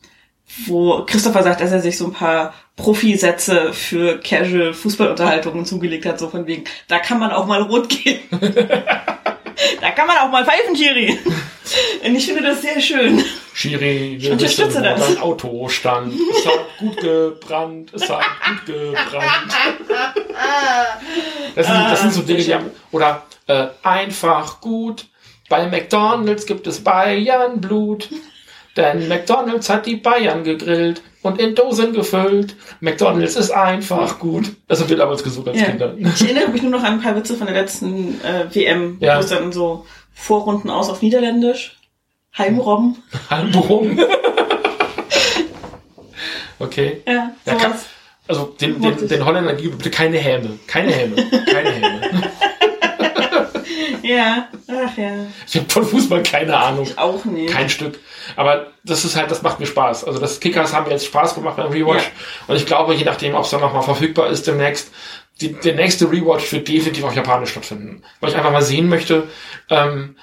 wo Christopher sagt, dass er sich so ein paar Profisätze für Casual Fußballunterhaltungen zugelegt hat, so von wegen, da kann man auch mal rot gehen. da kann man auch mal pfeifen, Chiri. Und ich finde das sehr schön. Schiri, wir unterstütze das. dein Auto stand. Es hat gut gebrannt, es hat gut gebrannt. Das sind, das sind so Dinge, die haben, oder äh, einfach gut. Bei McDonalds gibt es Bayernblut. Denn McDonalds hat die Bayern gegrillt und in Dosen gefüllt. McDonalds ist einfach gut. Das haben wir damals gesucht als Ja. Kinder. Ich erinnere mich nur noch an ein paar Witze von der letzten äh, WM, Ja. wo es dann so Vorrunden aus auf Niederländisch, Heimrobben. Warum? okay. Ja, Ja, kann, also den, den, den Holländern gib bitte keine Häme. Keine Häme. Keine Häme. Ja, ach ja. Ich habe von Fußball keine Ahnung. Ich auch nicht. Kein Stück. Aber das ist halt, das macht mir Spaß. Also das Kickers haben mir jetzt Spaß gemacht beim Rewatch. Ja. Und ich glaube, je nachdem, ob es dann nochmal verfügbar ist demnächst, die, der nächste Rewatch wird definitiv auf Japanisch stattfinden. Weil ich einfach mal sehen möchte, ähm,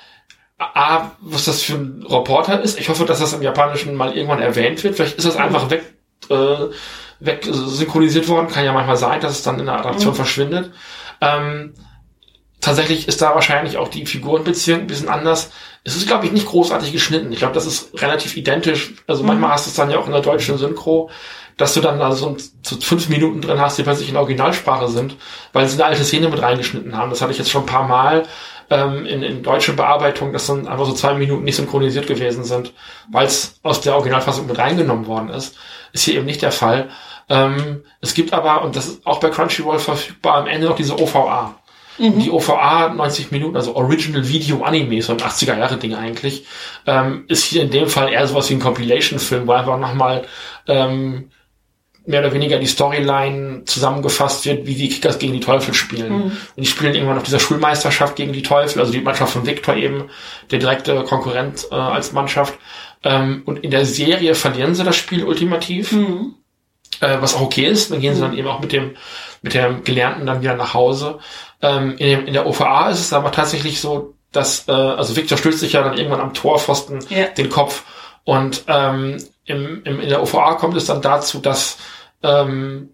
A, was das für ein Reporter ist. Ich hoffe, dass das im Japanischen mal irgendwann erwähnt wird. Vielleicht ist das einfach weg, äh, weg synchronisiert worden. Kann ja manchmal sein, dass es dann in der Adaption verschwindet. Ähm, tatsächlich ist da wahrscheinlich auch die Figurenbeziehung ein bisschen anders. Es ist, glaube ich, nicht großartig geschnitten. Ich glaube, das ist relativ identisch. Also manchmal hast du es dann ja auch in der deutschen Synchro, dass du dann da so, so fünf Minuten drin hast, die plötzlich in Originalsprache sind, weil sie eine alte Szene mit reingeschnitten haben. Das hatte ich jetzt schon ein paar Mal ähm, in, in deutsche Bearbeitung, dass dann einfach so zwei Minuten nicht synchronisiert gewesen sind, weil es aus der Originalfassung mit reingenommen worden ist. Ist hier eben nicht der Fall. Ähm, es gibt aber, und das ist auch bei Crunchyroll verfügbar, am Ende noch diese OVA. Die OVA 90 Minuten, also Original Video Anime, so ein 80er Jahre Ding eigentlich, ähm, ist hier in dem Fall eher sowas wie ein Compilation-Film, wo einfach nochmal ähm, mehr oder weniger die Storyline zusammengefasst wird, wie die Kickers gegen die Teufel spielen. Und die spielen irgendwann auf dieser Schulmeisterschaft gegen die Teufel, also die Mannschaft von Victor eben, der direkte Konkurrent äh, als Mannschaft. Ähm, und in der Serie verlieren sie das Spiel ultimativ äh, was auch okay ist. Dann gehen sie dann eben auch mit dem mit dem Gelernten dann wieder nach Hause. Ähm, in, dem, in der OVA ist es aber tatsächlich so, dass äh, also Victor stößt sich ja dann irgendwann am Torpfosten Ja. den Kopf und ähm, im, im, in der OVA kommt es dann dazu, dass ähm,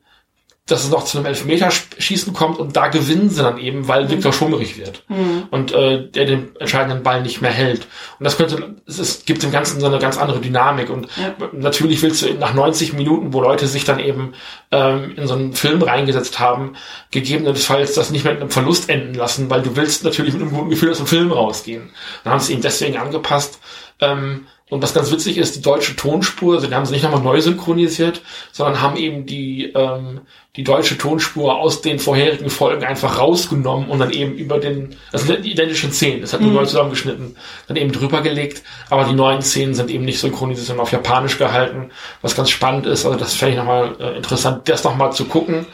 dass es noch zu einem Elfmeterschießen kommt und da gewinnen sie dann eben, weil Victor schummerig wird und äh, der den entscheidenden Ball nicht mehr hält. Und das könnte, es ist, gibt dem Ganzen so eine ganz andere Dynamik. Und Ja. natürlich willst du nach 90 Minuten, wo Leute sich dann eben ähm, in so einen Film reingesetzt haben, gegebenenfalls das nicht mit einem Verlust enden lassen, weil du willst natürlich mit einem guten Gefühl aus dem Film rausgehen. Dann haben sie eben deswegen angepasst. Ähm, und was ganz witzig ist, die deutsche Tonspur, also die haben sie nicht nochmal neu synchronisiert, sondern haben eben die, ähm, die deutsche Tonspur aus den vorherigen Folgen einfach rausgenommen und dann eben über den, also sind die identischen Szenen, das hat nur neu zusammengeschnitten, dann eben drüber gelegt, aber die neuen Szenen sind eben nicht synchronisiert, sondern auf Japanisch gehalten, was ganz spannend ist, also das fände ich nochmal äh, interessant, das nochmal zu gucken,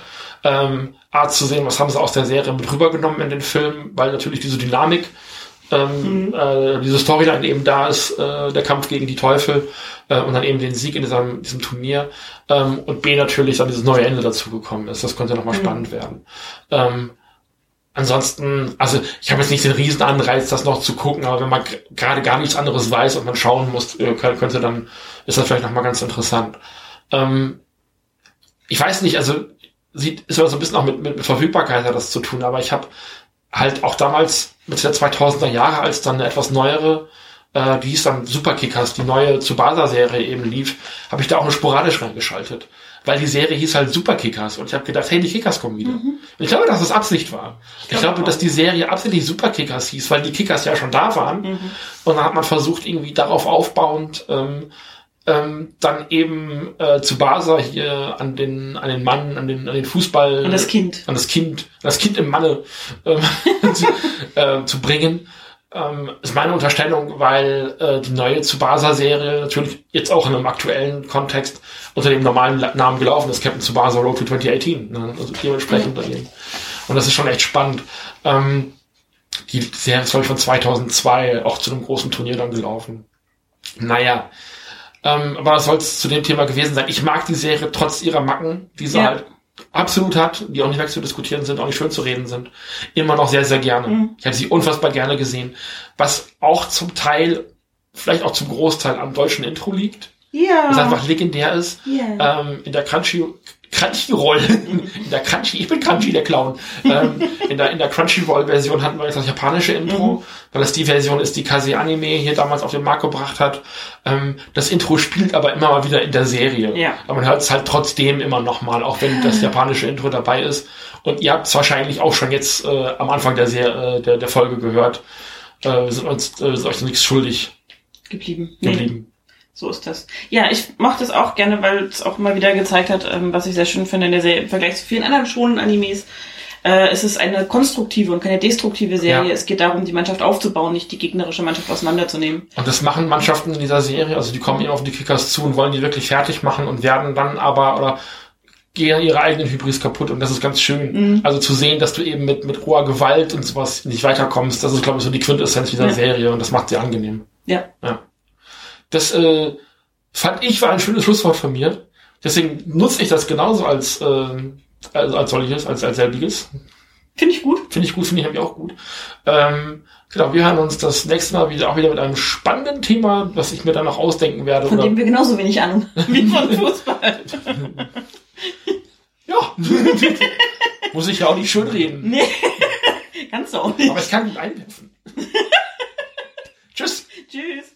ähm, A zu sehen, was haben sie aus der Serie mit rübergenommen in den Film, weil natürlich diese Dynamik ähm, äh, diese Storyline eben da ist, äh, der Kampf gegen die Teufel äh, und dann eben den Sieg in diesem, diesem Turnier ähm, und B natürlich dann dieses neue Ende dazu gekommen ist. Das könnte nochmal spannend werden. Ähm, ansonsten, also ich habe jetzt nicht den riesen Anreiz, das noch zu gucken, aber wenn man gerade gar nichts anderes weiß und man schauen muss, äh, kö- könnte dann, ist das vielleicht nochmal ganz interessant. Ähm, ich weiß nicht, also sieht, ist aber so ein bisschen auch mit, mit, mit Verfügbarkeit hat das zu tun, aber ich habe halt auch damals mit der 2000er Jahre, als dann eine etwas neuere, äh, die hieß dann Superkickers, die neue Tsubasa-Serie eben lief, habe ich da auch nur sporadisch reingeschaltet. Weil die Serie hieß halt Superkickers und ich habe gedacht, hey, die Kickers kommen wieder. Und ich glaube, dass das Absicht war. Ich glaube, dass die Serie absichtlich Superkickers hieß, weil die Kickers ja schon da waren. Und dann hat man versucht, irgendwie darauf aufbauend ähm, ähm, dann eben äh, Tsubasa hier an den an den Mann, an den an den Fußball An das Kind. an das Kind, an das Kind im Manne ähm, zu, äh, zu bringen. Ähm, ist meine Unterstellung, weil äh, die neue Tsubasa-Serie natürlich jetzt auch in einem aktuellen Kontext unter dem normalen Namen gelaufen ist, Captain Tsubasa Road to 2018. Ne? Also dementsprechend daneben. Und das ist schon echt spannend. Ähm, die Serie ist, glaube ich, von 2002 auch zu einem großen Turnier dann gelaufen. Naja, ähm, aber das soll es zu dem Thema gewesen sein. Ich mag die Serie trotz ihrer Macken, die sie Ja. halt absolut hat, die auch nicht wegzudiskutieren sind, auch nicht schön zu reden sind, immer noch sehr, sehr gerne. Ich habe sie unfassbar gerne gesehen. Was auch zum Teil, vielleicht auch zum Großteil am deutschen Intro liegt, Ja. was einfach legendär ist. Ja. Ähm, in der Crunchy Crunchyroll, in der Crunchy, ich bin Crunchy, der Clown. Ähm, in der, in der Crunchyroll-Version hatten wir jetzt das japanische Intro, weil das die Version ist, die Kase Anime hier damals auf den Markt gebracht hat. Ähm, das Intro spielt aber immer mal wieder in der Serie. Ja. Aber man hört es halt trotzdem immer nochmal, auch wenn das japanische Intro dabei ist. Und ihr habt es wahrscheinlich auch schon jetzt äh, am Anfang der, Serie, äh, der, der Folge gehört. Äh, wir sind uns äh, wir sind euch nichts schuldig geblieben. Nee. So ist das. Ja, ich mochte es auch gerne, weil es auch mal wieder gezeigt hat, ähm, was ich sehr schön finde in der Serie im Vergleich zu vielen anderen schonen Animes. Äh, es ist eine konstruktive und keine destruktive Serie. Ja. Es geht darum, die Mannschaft aufzubauen, nicht die gegnerische Mannschaft auseinanderzunehmen. Und das machen Mannschaften in dieser Serie, also die kommen eben auf die Kickers zu und wollen die wirklich fertig machen und werden dann aber oder gehen ihre eigenen Hybris kaputt und das ist ganz schön. Also zu sehen, dass du eben mit, mit roher Gewalt und sowas nicht weiterkommst, das ist, glaube ich, so die Quintessenz dieser Ja. Serie und das macht sie angenehm. Ja. Ja. Das äh, fand ich war ein schönes Schlusswort von mir. Deswegen nutze ich das genauso als, äh, als, als solches, als, als selbiges. Finde ich gut. Finde ich gut, finde ich nämlich auch gut. Ähm, genau, wir hören uns das nächste Mal wieder auch wieder mit einem spannenden Thema, was ich mir dann noch ausdenken werde. Von oder, dem wir genauso wenig haben wie von Fußball. ja. Muss ich ja auch nicht schön reden. nee. Kannst du auch nicht. Aber ich kann gut einwerfen. Tschüss. Tschüss.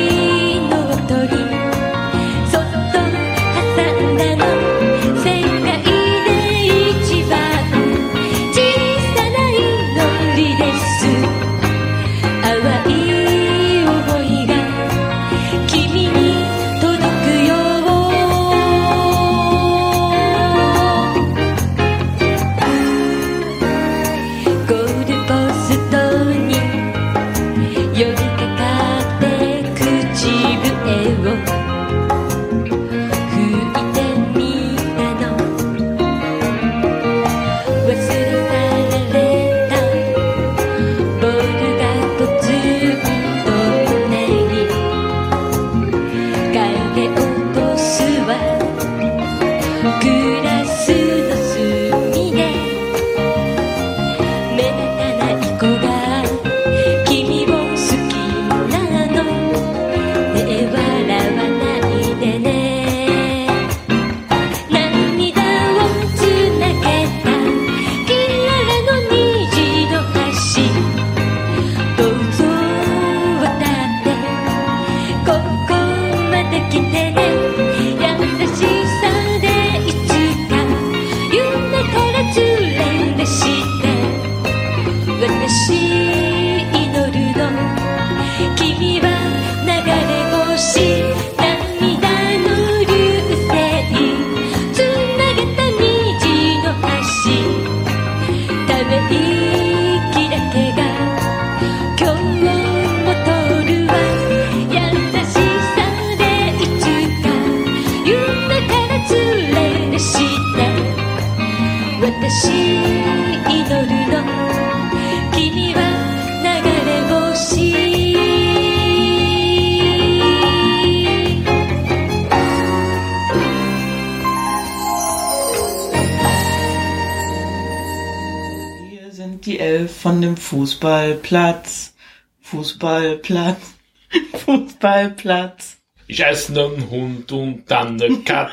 Dem Fußballplatz. Fußballplatz. Fußballplatz. Ich esse einen Hund und dann eine Katz.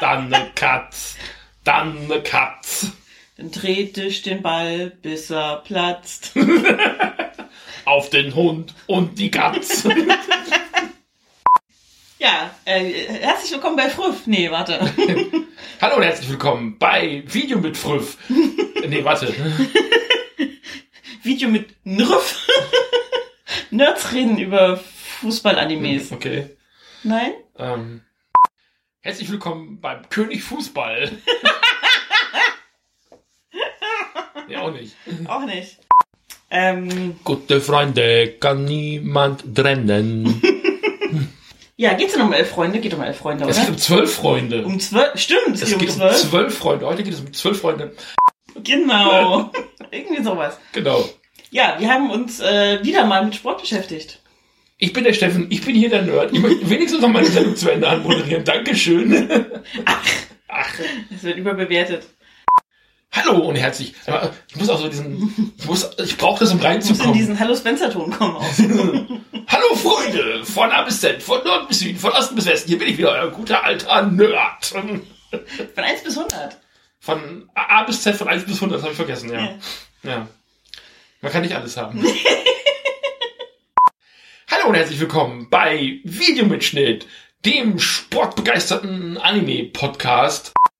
dann eine Katz. Dann eine Katz. Dann trete ich den Ball, bis er platzt. Auf den Hund und die Katz. Ja, äh, herzlich willkommen bei Früff. Nee, warte. Hallo und herzlich willkommen bei Video mit Früff. nee, warte. Video mit Nrüff. Nerds reden über Fußball-Animes. Okay. Nein? Ähm, herzlich willkommen beim König Fußball. nee, auch nicht. Auch nicht. Ähm, Gute Freunde kann niemand trennen. ja, geht's denn um elf Freunde? Geht um elf Freunde, Es geht oder? um zwölf Freunde. Um zwölf? Stimmt, es es geht um geht um zwölf. zwölf Freunde. Heute geht es um zwölf Freunde. Genau. Irgendwie sowas. Genau. Ja, wir haben uns äh, wieder mal mit Sport beschäftigt. Ich bin der Steffen, ich bin hier der Nerd. Ich möchte wenigstens noch meine Sendung zu Ende anmoderieren. Dankeschön. Ach. Es wird überbewertet. Hallo und herzlich. Ich muss auch so diesen, ich muss, ich brauche das, um Muss in reinzukommen. diesen Hallo Spencer-Ton kommen. Hallo Freunde, von A bis Z, von Nord bis Süden, von Osten bis Westen. Hier bin ich wieder, euer guter alter Nerd. Von 1 bis 100. Von A bis Z, von 1 bis 100, das habe ich vergessen, ja. Ja. Man kann nicht alles haben. Hallo und herzlich willkommen bei Videomitschnitt, dem sportbegeisterten Anime-Podcast.